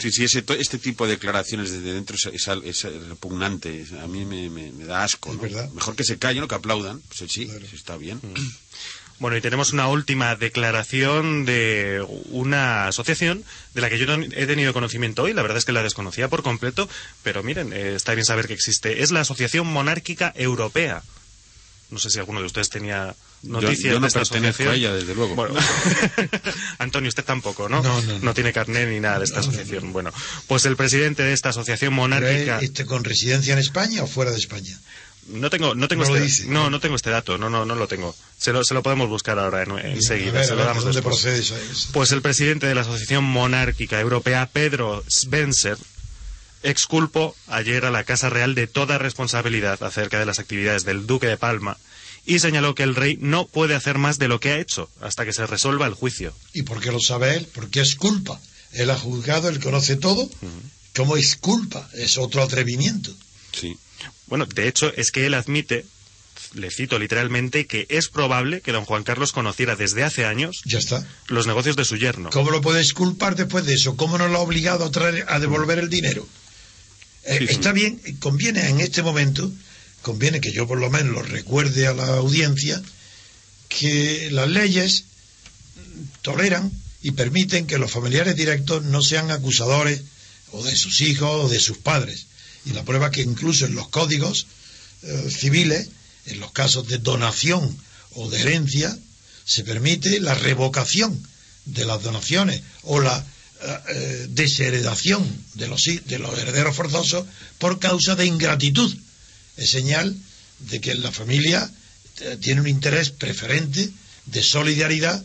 Speaker 2: Sí, sí, ese, este tipo de declaraciones desde dentro es, es al- es repugnante. A mí me, me- me da asco.
Speaker 5: Es
Speaker 2: ¿no?
Speaker 5: verdad.
Speaker 2: Mejor que se callen o que aplaudan. Pues sí,
Speaker 5: Claro.
Speaker 2: sí, está bien.
Speaker 1: Bueno, y tenemos una última declaración de una asociación de la que yo no he tenido conocimiento hoy. La verdad es que la desconocía por completo, pero miren, eh, está bien saber que existe. Es la Asociación Monárquica Europea. No sé si alguno de ustedes tenía noticias
Speaker 2: yo no
Speaker 1: de esta
Speaker 2: pertenezco
Speaker 1: asociación.
Speaker 2: a ella, desde luego.
Speaker 1: Bueno, <laughs> Antonio, usted tampoco, ¿no?
Speaker 5: No, no, no.
Speaker 1: tiene carnet ni nada de esta asociación. Bueno, pues el presidente de esta asociación
Speaker 5: Pero,
Speaker 1: monárquica...
Speaker 5: ¿eh, este, ¿Con residencia en España o fuera de España?
Speaker 1: No tengo, no tengo
Speaker 5: No
Speaker 1: este,
Speaker 5: dice.
Speaker 1: no, no tengo este dato, no, no, no lo tengo. Se lo, se lo podemos buscar ahora en- enseguida.
Speaker 5: ver,
Speaker 1: se lo damos
Speaker 5: ¿de dónde
Speaker 1: después.
Speaker 5: procede?
Speaker 1: Pues el presidente de la Asociación Monárquica Europea, Pedro Spencer, exculpó ayer a la Casa Real de toda responsabilidad acerca de las actividades del Duque de Palma y señaló que el rey no puede hacer más de lo que ha hecho hasta que se resuelva el juicio.
Speaker 5: ¿Y por qué lo sabe él? Porque es culpa. Él ha juzgado, él conoce todo. ¿Cómo es culpa? Es otro atrevimiento.
Speaker 2: Sí.
Speaker 1: Bueno, de hecho, es que él admite, le cito literalmente, que es probable que don Juan Carlos conociera desde hace años
Speaker 5: Ya está.
Speaker 1: los negocios de su yerno.
Speaker 5: ¿Cómo lo puedes culpar después de eso? ¿Cómo no lo ha obligado a, traer, a devolver el dinero? Eh,
Speaker 2: Sí, sí.
Speaker 5: Está bien, conviene en este momento, conviene que yo por lo menos lo recuerde a la audiencia, que las leyes toleran y permiten que los familiares directos no sean acusadores o de sus hijos o de sus padres. Y la prueba es que incluso en los códigos eh, civiles, en los casos de donación o de herencia, se permite la revocación de las donaciones o la eh, eh, desheredación de los, de los herederos forzosos por causa de ingratitud. Es señal de que la familia tiene un interés preferente de solidaridad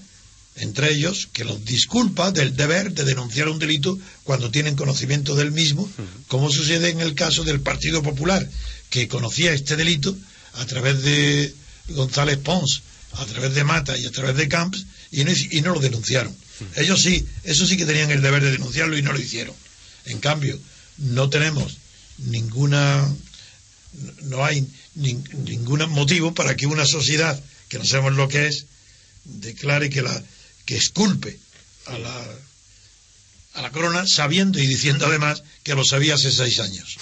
Speaker 5: entre ellos que los disculpa del deber de denunciar un delito cuando tienen conocimiento del mismo, como sucede en el caso del Partido Popular, que conocía este delito a través de González Pons, a través de Mata y a través de Camps, y no, y no lo denunciaron. Ellos sí, eso sí que tenían el deber de denunciarlo y no lo hicieron. En cambio, no tenemos ninguna, no hay nin- ningún motivo para que una sociedad que no sabemos lo que es declare que la que exculpe a la a la corona sabiendo y diciendo además que lo sabía hace seis años.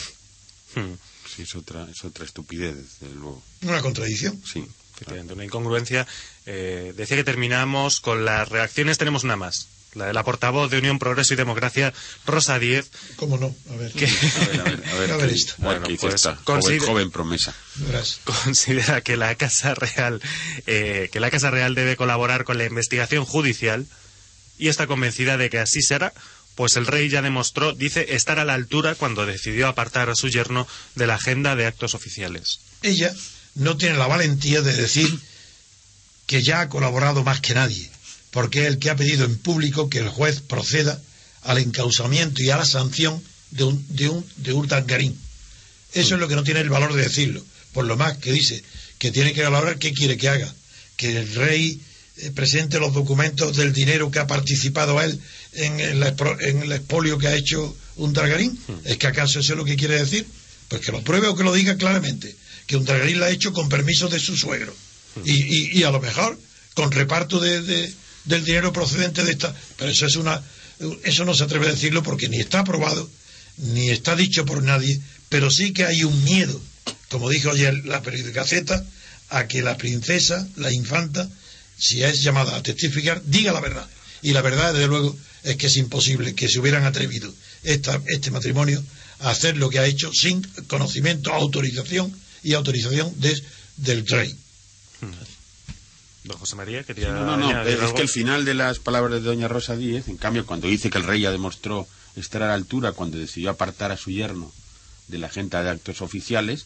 Speaker 1: Hmm,
Speaker 2: Sí, es otra, es otra estupidez, desde luego.
Speaker 5: Una contradicción.
Speaker 2: Sí.
Speaker 1: Efectivamente, una incongruencia. Eh, decía que terminamos con las reacciones, tenemos una más. La de la portavoz de Unión, Progreso y Democracia, Rosa Díez,
Speaker 5: ¿Cómo no? A ver.
Speaker 1: que
Speaker 2: A ver, a ver, a ver,
Speaker 5: A ver
Speaker 2: qué-
Speaker 5: esto.
Speaker 2: a ver
Speaker 1: Bueno, pues,
Speaker 2: joven,
Speaker 1: consider-
Speaker 2: joven promesa.
Speaker 1: Considera que la Casa Real, eh, que la Casa Real debe colaborar con la investigación judicial y está convencida de que así será, pues el rey ya demostró, dice, estar a la altura cuando decidió apartar a su yerno de la agenda de actos oficiales.
Speaker 5: Ella no tiene la valentía de decir que ya ha colaborado más que nadie, porque es el que ha pedido en público que el juez proceda al encausamiento y a la sanción de un de un de. Eso es lo que no tiene el valor de decirlo. Por lo más que dice que tiene que colaborar, ¿qué quiere que haga? Que el rey eh, presente los documentos del dinero que ha participado él en el, en el expolio que ha hecho un Dargarín. ¿Es que acaso eso es lo que quiere decir? Pues que lo pruebe o que lo diga claramente. Que un Dargarín lo ha hecho con permiso de su suegro. Y, y- y a lo mejor con reparto de, de- del dinero procedente de esta. Pero eso es una. Eso no se atreve a decirlo porque ni está aprobado, ni está dicho por nadie, pero sí que hay un miedo, como dijo ayer la periódica Z, a que la princesa, la infanta, si es llamada a testificar, diga la verdad. Y la verdad, desde luego, es que es imposible que se hubieran atrevido esta, este matrimonio a hacer lo que ha hecho sin conocimiento, autorización y autorización de- del rey.
Speaker 1: Don José María, quería
Speaker 2: No, no, no, es
Speaker 1: algo?
Speaker 2: que el final de las palabras de doña Rosa Díez, en cambio, cuando dice que el rey ya demostró estar a la altura cuando decidió apartar a su yerno de la agenda de actos oficiales,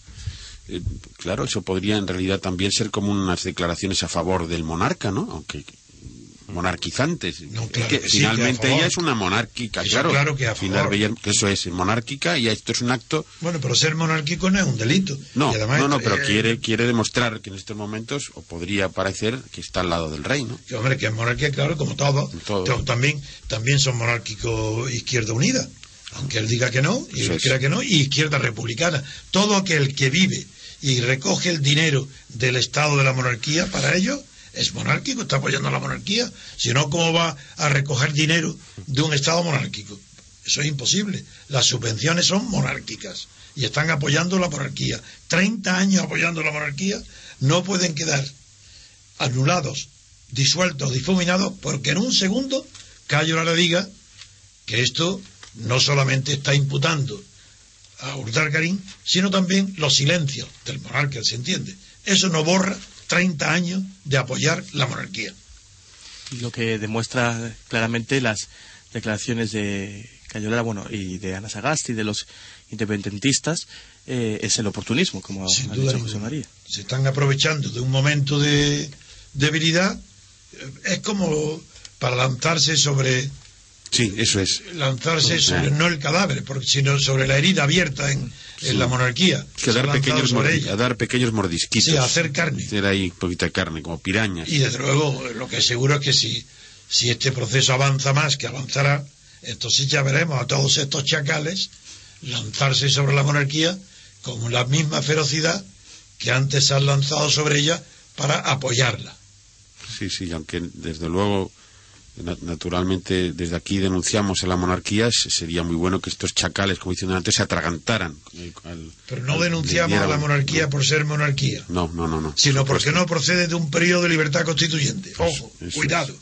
Speaker 2: eh, claro, eso podría en realidad también ser como unas declaraciones a favor del monarca, ¿no? Aunque monarquizantes.
Speaker 5: No,
Speaker 2: Es
Speaker 5: claro
Speaker 2: que
Speaker 5: que sí,
Speaker 2: finalmente
Speaker 5: que
Speaker 2: ella es una monárquica,
Speaker 5: Eso
Speaker 2: claro.
Speaker 5: claro que a
Speaker 2: Al final que eso es monárquica y esto es un acto.
Speaker 5: Bueno, pero ser monárquico no es un delito.
Speaker 2: No,
Speaker 5: además,
Speaker 2: no, no, pero
Speaker 5: eh,
Speaker 2: quiere, quiere demostrar que en estos momentos, o podría parecer, que está al lado del rey, ¿no?
Speaker 5: que, hombre, que es monarquía, claro, como todo.
Speaker 2: Todo.
Speaker 5: También, también son monárquicos Izquierda Unida, aunque él diga que no, y él
Speaker 2: es.
Speaker 5: crea que no, y Izquierda Republicana. Todo aquel que vive y recoge el dinero del Estado de la monarquía, para ellos es monárquico, está apoyando a la monarquía. Si no, ¿cómo va a recoger dinero de un Estado monárquico? Eso es imposible. Las subvenciones son monárquicas y están apoyando la monarquía. 30 años apoyando la monarquía no pueden quedar anulados, disueltos, difuminados, porque en un segundo Cayo le diga que esto no solamente está imputando a Urdargarín, sino también los silencios del monarca, ¿se entiende? Eso no borra 30 años de apoyar la monarquía.
Speaker 3: lo que demuestra claramente las declaraciones de Cayolara bueno, y de Ana Sagasti, de los independentistas, eh, es el oportunismo, como
Speaker 5: Sin
Speaker 3: ha
Speaker 5: duda
Speaker 3: dicho José. María.
Speaker 5: Se están aprovechando de un momento de debilidad. Eh, Es como para lanzarse sobre
Speaker 2: Sí, eso es.
Speaker 5: lanzarse sobre no el cadáver, porque, sino sobre la herida abierta en, en la monarquía.
Speaker 2: Que dar pequeños, a dar pequeños mordisquitos.
Speaker 5: Sí, a hacer carne.
Speaker 2: Hacer ahí de carne, como pirañas.
Speaker 5: Y desde luego, lo que seguro es que si, si este proceso avanza más, que avanzará, entonces ya veremos a todos estos chacales lanzarse sobre la monarquía con la misma ferocidad que antes se han lanzado sobre ella para apoyarla.
Speaker 2: Sí, sí, aunque desde luego, naturalmente, desde aquí denunciamos a la monarquía, se- sería muy bueno que estos chacales, como diciendo antes, se atragantaran. al-
Speaker 5: Pero no
Speaker 2: al-
Speaker 5: denunciamos a la monarquía por ser monarquía,
Speaker 2: No, no, no, no.
Speaker 5: sino
Speaker 2: Por
Speaker 5: porque no procede de un periodo de libertad constituyente. Ojo,
Speaker 2: eso
Speaker 5: cuidado.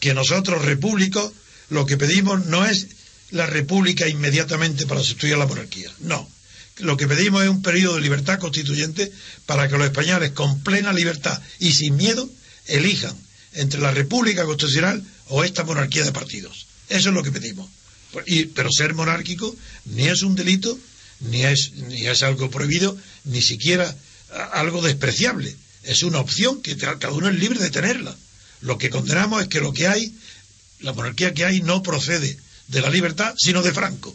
Speaker 5: Que nosotros, repúblicos, lo que pedimos no es la república inmediatamente para sustituir a la monarquía. No. Lo que pedimos es un periodo de libertad constituyente para que los españoles, con plena libertad y sin miedo, elijan entre la república constitucional o esta monarquía de partidos. Eso es lo que pedimos. Y- pero ser monárquico ni es un delito, ni es, ni es algo prohibido, ni siquiera algo despreciable. Es una opción que ca- cada uno es libre de tenerla. Lo que condenamos es que lo que hay, la monarquía que hay, no procede de la libertad, sino de Franco.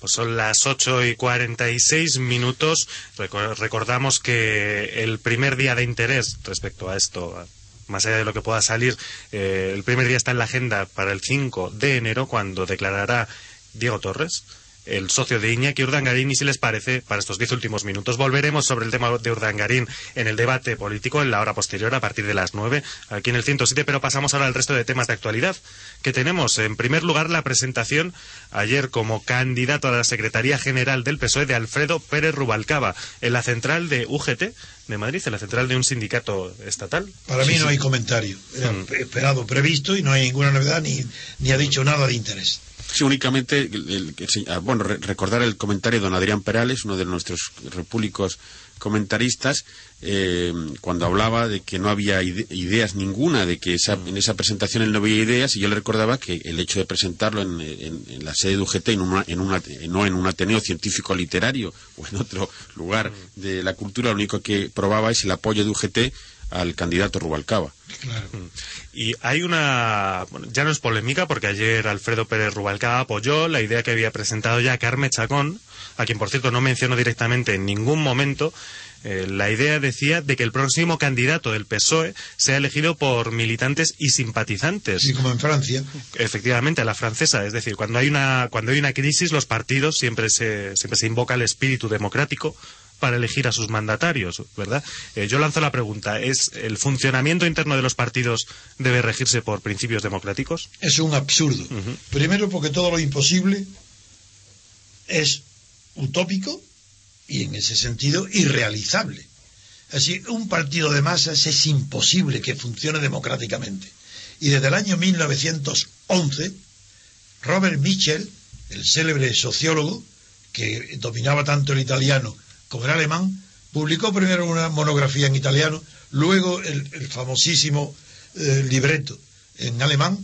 Speaker 1: Pues son las 8 y 46 minutos. Reco- Recordamos que el primer día de interés respecto a esto, más allá de lo que pueda salir, eh, el primer día está en la agenda para el 5 de enero, cuando declarará Diego Torres, el socio de Iñaki Urdangarín, y si les parece, para estos 10 últimos minutos volveremos sobre el tema de Urdangarín en el debate político en la hora posterior, a partir de las 9, aquí en el 107, pero pasamos ahora al resto de temas de actualidad que tenemos. En primer lugar, la presentación ayer como candidato a la Secretaría General del PSOE de Alfredo Pérez Rubalcaba en la central de UGT de Madrid, en la central de un sindicato estatal.
Speaker 5: Para mí no hay comentario. Era
Speaker 2: Mm.
Speaker 5: esperado, previsto y no hay ninguna novedad ni, ni ha dicho nada de interés.
Speaker 2: Sí, únicamente el- el- ah, bueno, re- recordar el comentario de don Adrián Perales, uno de nuestros repúblicos comentaristas, eh, cuando hablaba de que no había ide- ideas ninguna, de que esa- en esa presentación él no había ideas, y yo le recordaba que el hecho de presentarlo en, en- en la sede de UGT, en una, en una- no en un Ateneo científico literario <laughs> o en otro lugar de la cultura, lo único que probaba es el apoyo de UGT al candidato Rubalcaba.
Speaker 5: Claro.
Speaker 1: Y hay una, bueno, ya no es polémica porque ayer Alfredo Pérez Rubalcaba apoyó la idea que había presentado ya Carme Chacón, a quien por cierto no mencionó directamente en ningún momento. Eh, la idea decía de que el próximo candidato del PSOE sea elegido por militantes y simpatizantes.
Speaker 5: Así como en Francia.
Speaker 1: Efectivamente, a la francesa. Es decir, cuando hay una, cuando hay una crisis, los partidos siempre se, siempre se invoca el espíritu democrático para elegir a sus mandatarios, ¿verdad? Eh, yo lanzo la pregunta, ¿es el funcionamiento interno de los partidos debe regirse por principios democráticos?
Speaker 5: Es un absurdo. Primero porque todo lo imposible es utópico y en ese sentido irrealizable. Así, un partido de masas es imposible que funcione democráticamente. Y desde el año 1911, Robert Mitchell, el célebre sociólogo que dominaba tanto el italiano como el alemán, publicó primero una monografía en italiano, luego el, famosísimo eh, libreto en alemán,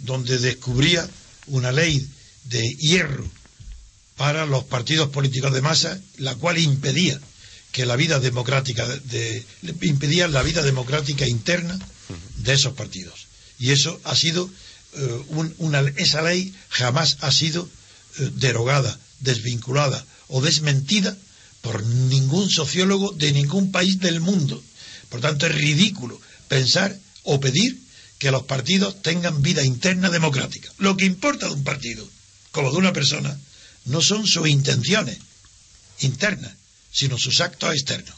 Speaker 5: donde descubría una ley de hierro para los partidos políticos de masa, la cual impedía que la vida democrática de, de- impedía la vida democrática interna de esos partidos. Y eso ha sido, eh, un- una, esa ley jamás ha sido eh, derogada, desvinculada o desmentida por ningún sociólogo de ningún país del mundo. Por tanto, es ridículo pensar o pedir que los partidos tengan vida interna democrática. Lo que importa de un partido, como de una persona, no son sus intenciones internas, sino sus actos externos.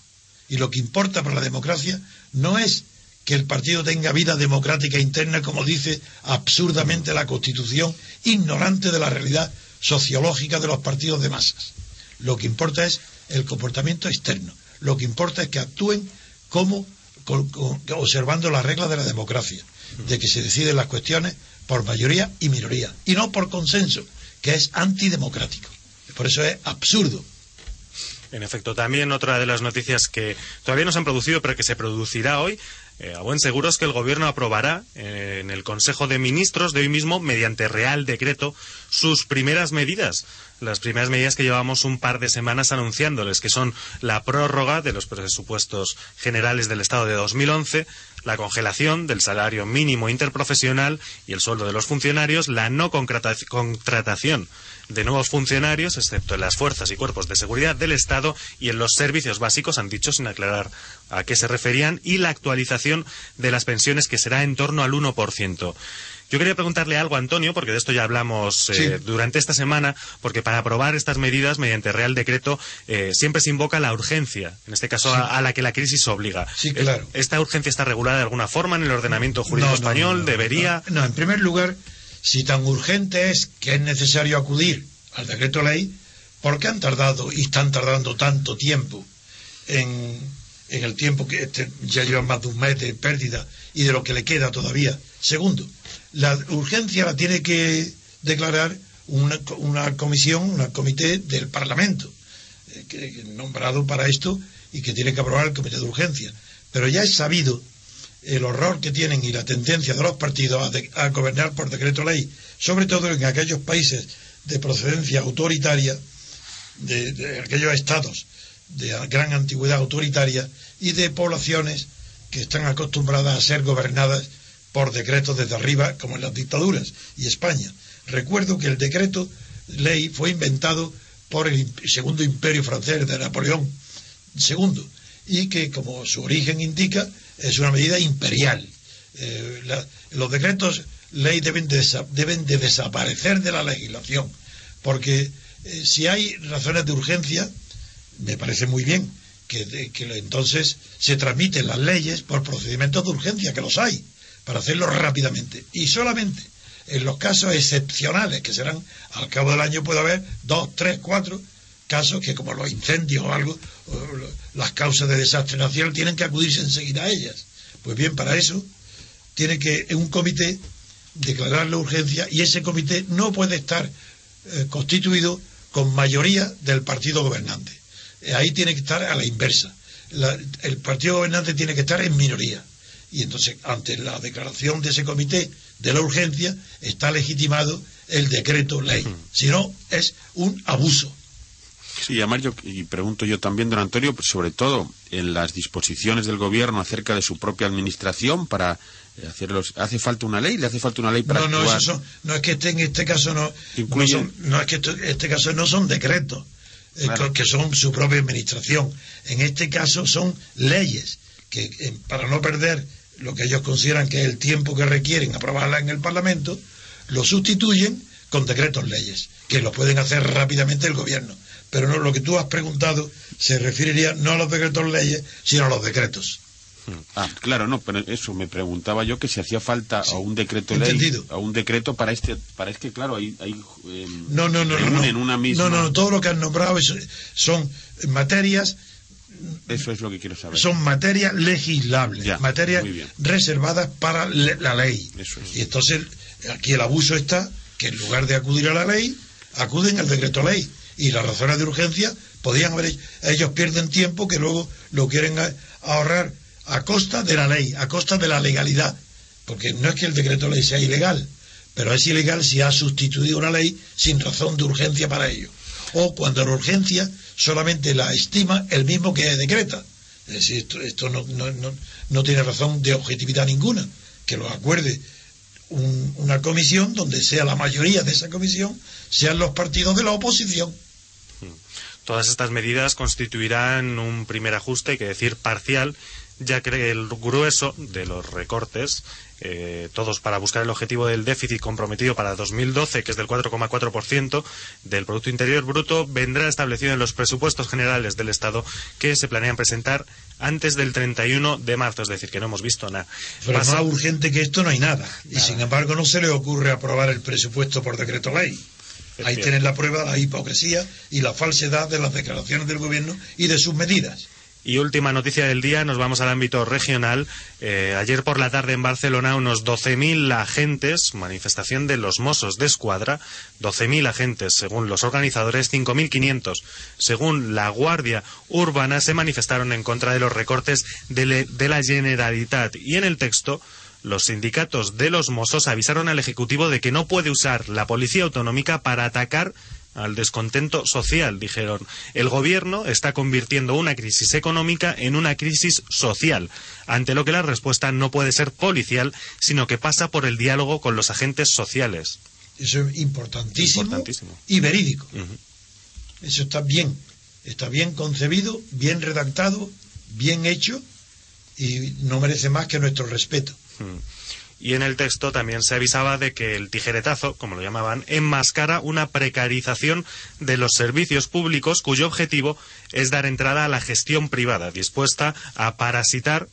Speaker 5: Y lo que importa para la democracia no es que el partido tenga vida democrática interna, como dice absurdamente la Constitución, ignorante de la realidad sociológica de los partidos de masas. Lo que importa es el comportamiento externo. Lo que importa es que actúen como observando las reglas de la democracia, de que se deciden las cuestiones por mayoría y minoría, y no por consenso, que es antidemocrático. Por eso es absurdo.
Speaker 1: En efecto, también otra de las noticias que todavía no se han producido, pero que se producirá hoy, eh, a buen seguro es que el Gobierno aprobará eh, en el Consejo de Ministros de hoy mismo, mediante Real Decreto, sus primeras medidas. Las primeras medidas que llevamos un par de semanas anunciándoles, que son la prórroga de los presupuestos generales del Estado de 2011, la congelación del salario mínimo interprofesional y el sueldo de los funcionarios, la no contratación de nuevos funcionarios, excepto en las fuerzas y cuerpos de seguridad del Estado y en los servicios básicos, han dicho sin aclarar a qué se referían, y la actualización de las pensiones, que será en torno al 1%. Yo quería preguntarle algo a Antonio, porque de esto ya hablamos eh,
Speaker 5: Sí.
Speaker 1: durante esta semana, porque para aprobar estas medidas mediante Real Decreto eh, siempre se invoca la urgencia, en este caso a, a la que la crisis obliga.
Speaker 5: Sí, claro.
Speaker 1: ¿Esta urgencia está regulada de alguna forma en el ordenamiento jurídico
Speaker 5: No, no,
Speaker 1: español?
Speaker 5: no, no,
Speaker 1: ¿Debería?
Speaker 5: No, en primer lugar, si tan urgente es que es necesario acudir al decreto ley, ¿por qué han tardado y están tardando tanto tiempo en, en el tiempo que este, ya llevan más de un mes de pérdida y de lo que le queda todavía? Segundo, la urgencia la tiene que declarar una, una comisión, un comité del Parlamento, eh, que nombrado para esto y que tiene que aprobar el comité de urgencia. Pero ya es sabido el horror que tienen y la tendencia de los partidos a, a gobernar por decreto ley, sobre todo en aquellos países de procedencia autoritaria, de, de aquellos estados de gran antigüedad autoritaria y de poblaciones que están acostumbradas a ser gobernadas por decretos desde arriba, como en las dictaduras y España. Recuerdo que el decreto ley fue inventado por el segundo imperio francés de Napoleón II y que, como su origen indica, es una medida imperial. Eh, los decretos ley deben de, deben de desaparecer de la legislación, porque eh, si hay razones de urgencia, me parece muy bien que, que entonces se transmiten las leyes por procedimientos de urgencia, que los hay, para hacerlo rápidamente. Y solamente en los casos excepcionales, que serán al cabo del año, puede haber dos, tres, cuatro casos que, como los incendios o algo, o las causas de desastre nacional, tienen que acudirse enseguida a ellas. Pues bien, para eso tiene que un comité declarar la urgencia y ese comité no puede estar eh, constituido con mayoría del partido gobernante. Eh, ahí tiene que estar a la inversa. La- el partido gobernante tiene que estar en minoría. Y entonces, ante la declaración de ese comité de la urgencia, está legitimado el decreto ley. Si no, es un abuso.
Speaker 2: Sí, además yo, y pregunto yo también, don Antonio, pues sobre todo en las disposiciones del gobierno acerca de su propia administración para eh, hacerlos. ¿Hace falta una ley? ¿Le hace falta una ley para
Speaker 5: No, no,
Speaker 2: actuar?
Speaker 5: son- no es que este, en este caso no, no, son- no es que esto- este caso no son decretos eh,
Speaker 2: Claro.
Speaker 5: que son su propia administración. En este caso son leyes que eh, para no perder lo que ellos consideran que es el tiempo que requieren aprobarla en el Parlamento, lo sustituyen con decretos leyes, que lo pueden hacer rápidamente el gobierno. Pero no, lo que tú has preguntado se referiría no a los decretos leyes, sino a los decretos.
Speaker 2: Ah, claro, no, pero eso me preguntaba yo que si hacía falta a un decreto ley,
Speaker 5: entendido.
Speaker 2: a un decreto para este, para es que claro, hay, hay eh,
Speaker 5: No, no, no, no. no.
Speaker 2: una misma.
Speaker 5: No, no, no, todo lo que han nombrado es- son materias
Speaker 2: Eso es lo que quiero saber.
Speaker 5: son materias legislables,
Speaker 2: Ya,
Speaker 5: materias reservadas para le- la ley.
Speaker 2: Eso es.
Speaker 5: Y entonces aquí el abuso está que en lugar de acudir a la ley, acuden al decreto ley. Y las razones de urgencia podían haber ellos pierden tiempo que luego lo quieren ahorrar a costa de la ley, a costa de la legalidad. Porque no es que el decreto ley sea ilegal, pero es ilegal si ha sustituido una ley sin razón de urgencia para ello. O cuando la urgencia solamente la estima el mismo que decreta. Es decir, esto, no, no, no, no tiene razón de objetividad ninguna. Que lo acuerde un- una comisión donde sea la mayoría de esa comisión, sean los partidos de la oposición.
Speaker 1: Todas estas medidas constituirán un primer ajuste, hay que decir parcial, ya que el grueso de los recortes, eh, todos para buscar el objetivo del déficit comprometido para 2012, que es del 4,4% del Producto Interior Bruto, vendrá establecido en los presupuestos generales del Estado que se planean presentar antes del 31 de marzo, es decir, que no hemos visto nada.
Speaker 5: Pero
Speaker 1: Pasa-
Speaker 5: más urgente que esto no hay nada. Y sin embargo no se le ocurre aprobar el presupuesto por decreto ley. Ahí tienen la prueba la hipocresía y la falsedad de las declaraciones del gobierno y de sus medidas.
Speaker 1: Y última noticia del día, nos vamos al ámbito regional. Eh, ayer por la tarde en Barcelona unos 12.000 agentes, manifestación de los Mossos de Escuadra, 12.000 agentes según los organizadores, 5.500 según la Guardia Urbana, se manifestaron en contra de los recortes de la Generalitat. Y en el texto, los sindicatos de los Mossos avisaron al Ejecutivo de que no puede usar la Policía Autonómica para atacar al descontento social, dijeron. El gobierno está convirtiendo una crisis económica en una crisis social, ante lo que la respuesta no puede ser policial, sino que pasa por el diálogo con los agentes sociales.
Speaker 5: Eso es importantísimo,
Speaker 1: Importantísimo.
Speaker 5: y verídico. Eso está bien. Está bien concebido, bien redactado, bien hecho y no merece más que nuestro respeto.
Speaker 1: Mm. Y en el texto también se avisaba de que el tijeretazo, como lo llamaban, enmascara una precarización de los servicios públicos cuyo objetivo es dar entrada a la gestión privada, dispuesta a parasitar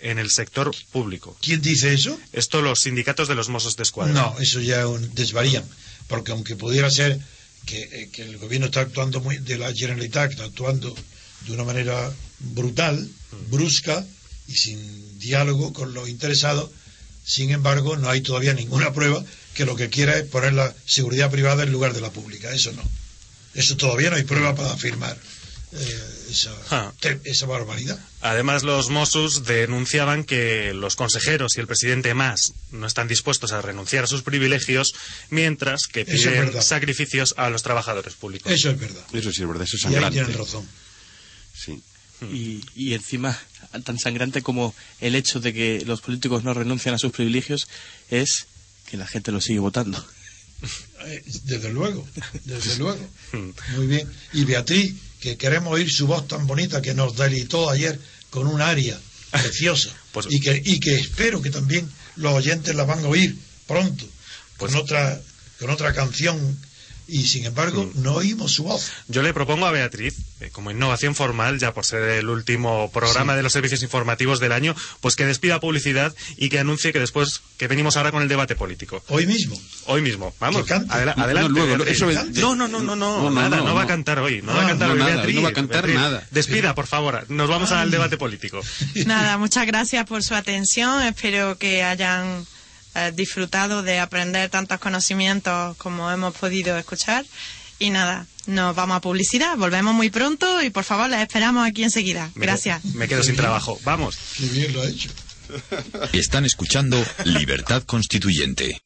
Speaker 1: en el sector público.
Speaker 5: ¿Quién dice eso?
Speaker 1: Esto los sindicatos de los Mossos de Escuadra.
Speaker 5: No, eso ya un- desvarían, porque aunque pudiera ser que, eh, que el gobierno está actuando muy, de la Generalitat está actuando de una manera brutal, brusca y sin diálogo con los interesados, sin embargo no hay todavía ninguna prueba que lo que quiera es poner la seguridad privada en lugar de la pública, eso no. Eso todavía no hay prueba para afirmar eh, esa,
Speaker 1: Ah.
Speaker 5: te- esa barbaridad.
Speaker 1: Además, los Mossos denunciaban que los consejeros y el presidente más no están dispuestos a renunciar a sus privilegios, mientras que
Speaker 5: es
Speaker 1: piden sacrificios a los trabajadores públicos.
Speaker 5: Eso es verdad.
Speaker 2: Eso sí es verdad, eso es
Speaker 5: Y ahí
Speaker 2: sangrante.
Speaker 5: tienen razón.
Speaker 2: Sí.
Speaker 3: Y, y encima, tan sangrante como el hecho de que los políticos no renuncian a sus privilegios es que la gente los sigue votando.
Speaker 5: Eh, Desde luego, desde <laughs> luego. Muy bien. Y Beatriz, que queremos oír su voz tan bonita que nos deleitó ayer con un aria preciosa. <laughs>
Speaker 1: Pues-
Speaker 5: y, que, y que espero que también los oyentes la van a oír pronto,
Speaker 1: Pues-
Speaker 5: con, otra, con otra canción. Y sin embargo, no oímos su voz.
Speaker 1: Yo le propongo a Beatriz, eh, como innovación formal, ya por ser el último programa de los servicios informativos del año, pues que despida publicidad y que anuncie que después, que venimos ahora con el debate político.
Speaker 5: Hoy mismo.
Speaker 1: Hoy mismo. Vamos,
Speaker 5: Que cante.
Speaker 1: adela-
Speaker 2: No,
Speaker 1: adelante.
Speaker 2: luego,
Speaker 1: Beatriz.
Speaker 2: eso
Speaker 5: es-
Speaker 1: no, no, no, no, no,
Speaker 2: No, no,
Speaker 1: nada, no,
Speaker 2: no,
Speaker 1: va a
Speaker 2: no.
Speaker 1: cantar hoy. No
Speaker 5: Ah,
Speaker 1: va a cantar
Speaker 2: no,
Speaker 1: hoy,
Speaker 2: nada,
Speaker 1: Beatriz.
Speaker 2: no va a cantar
Speaker 1: Beatriz,
Speaker 2: nada.
Speaker 1: Despida, por favor. Nos vamos al debate político.
Speaker 4: Nada, muchas gracias por su atención. Espero que hayan eh, disfrutado de aprender tantos conocimientos como hemos podido escuchar. Y nada, nos vamos a publicidad. Volvemos muy pronto y por favor les esperamos aquí enseguida.
Speaker 1: Me-
Speaker 4: Gracias.
Speaker 1: Me quedo sin trabajo. Vamos.
Speaker 5: Qué bien lo ha hecho.
Speaker 6: Están escuchando Libertad Constituyente.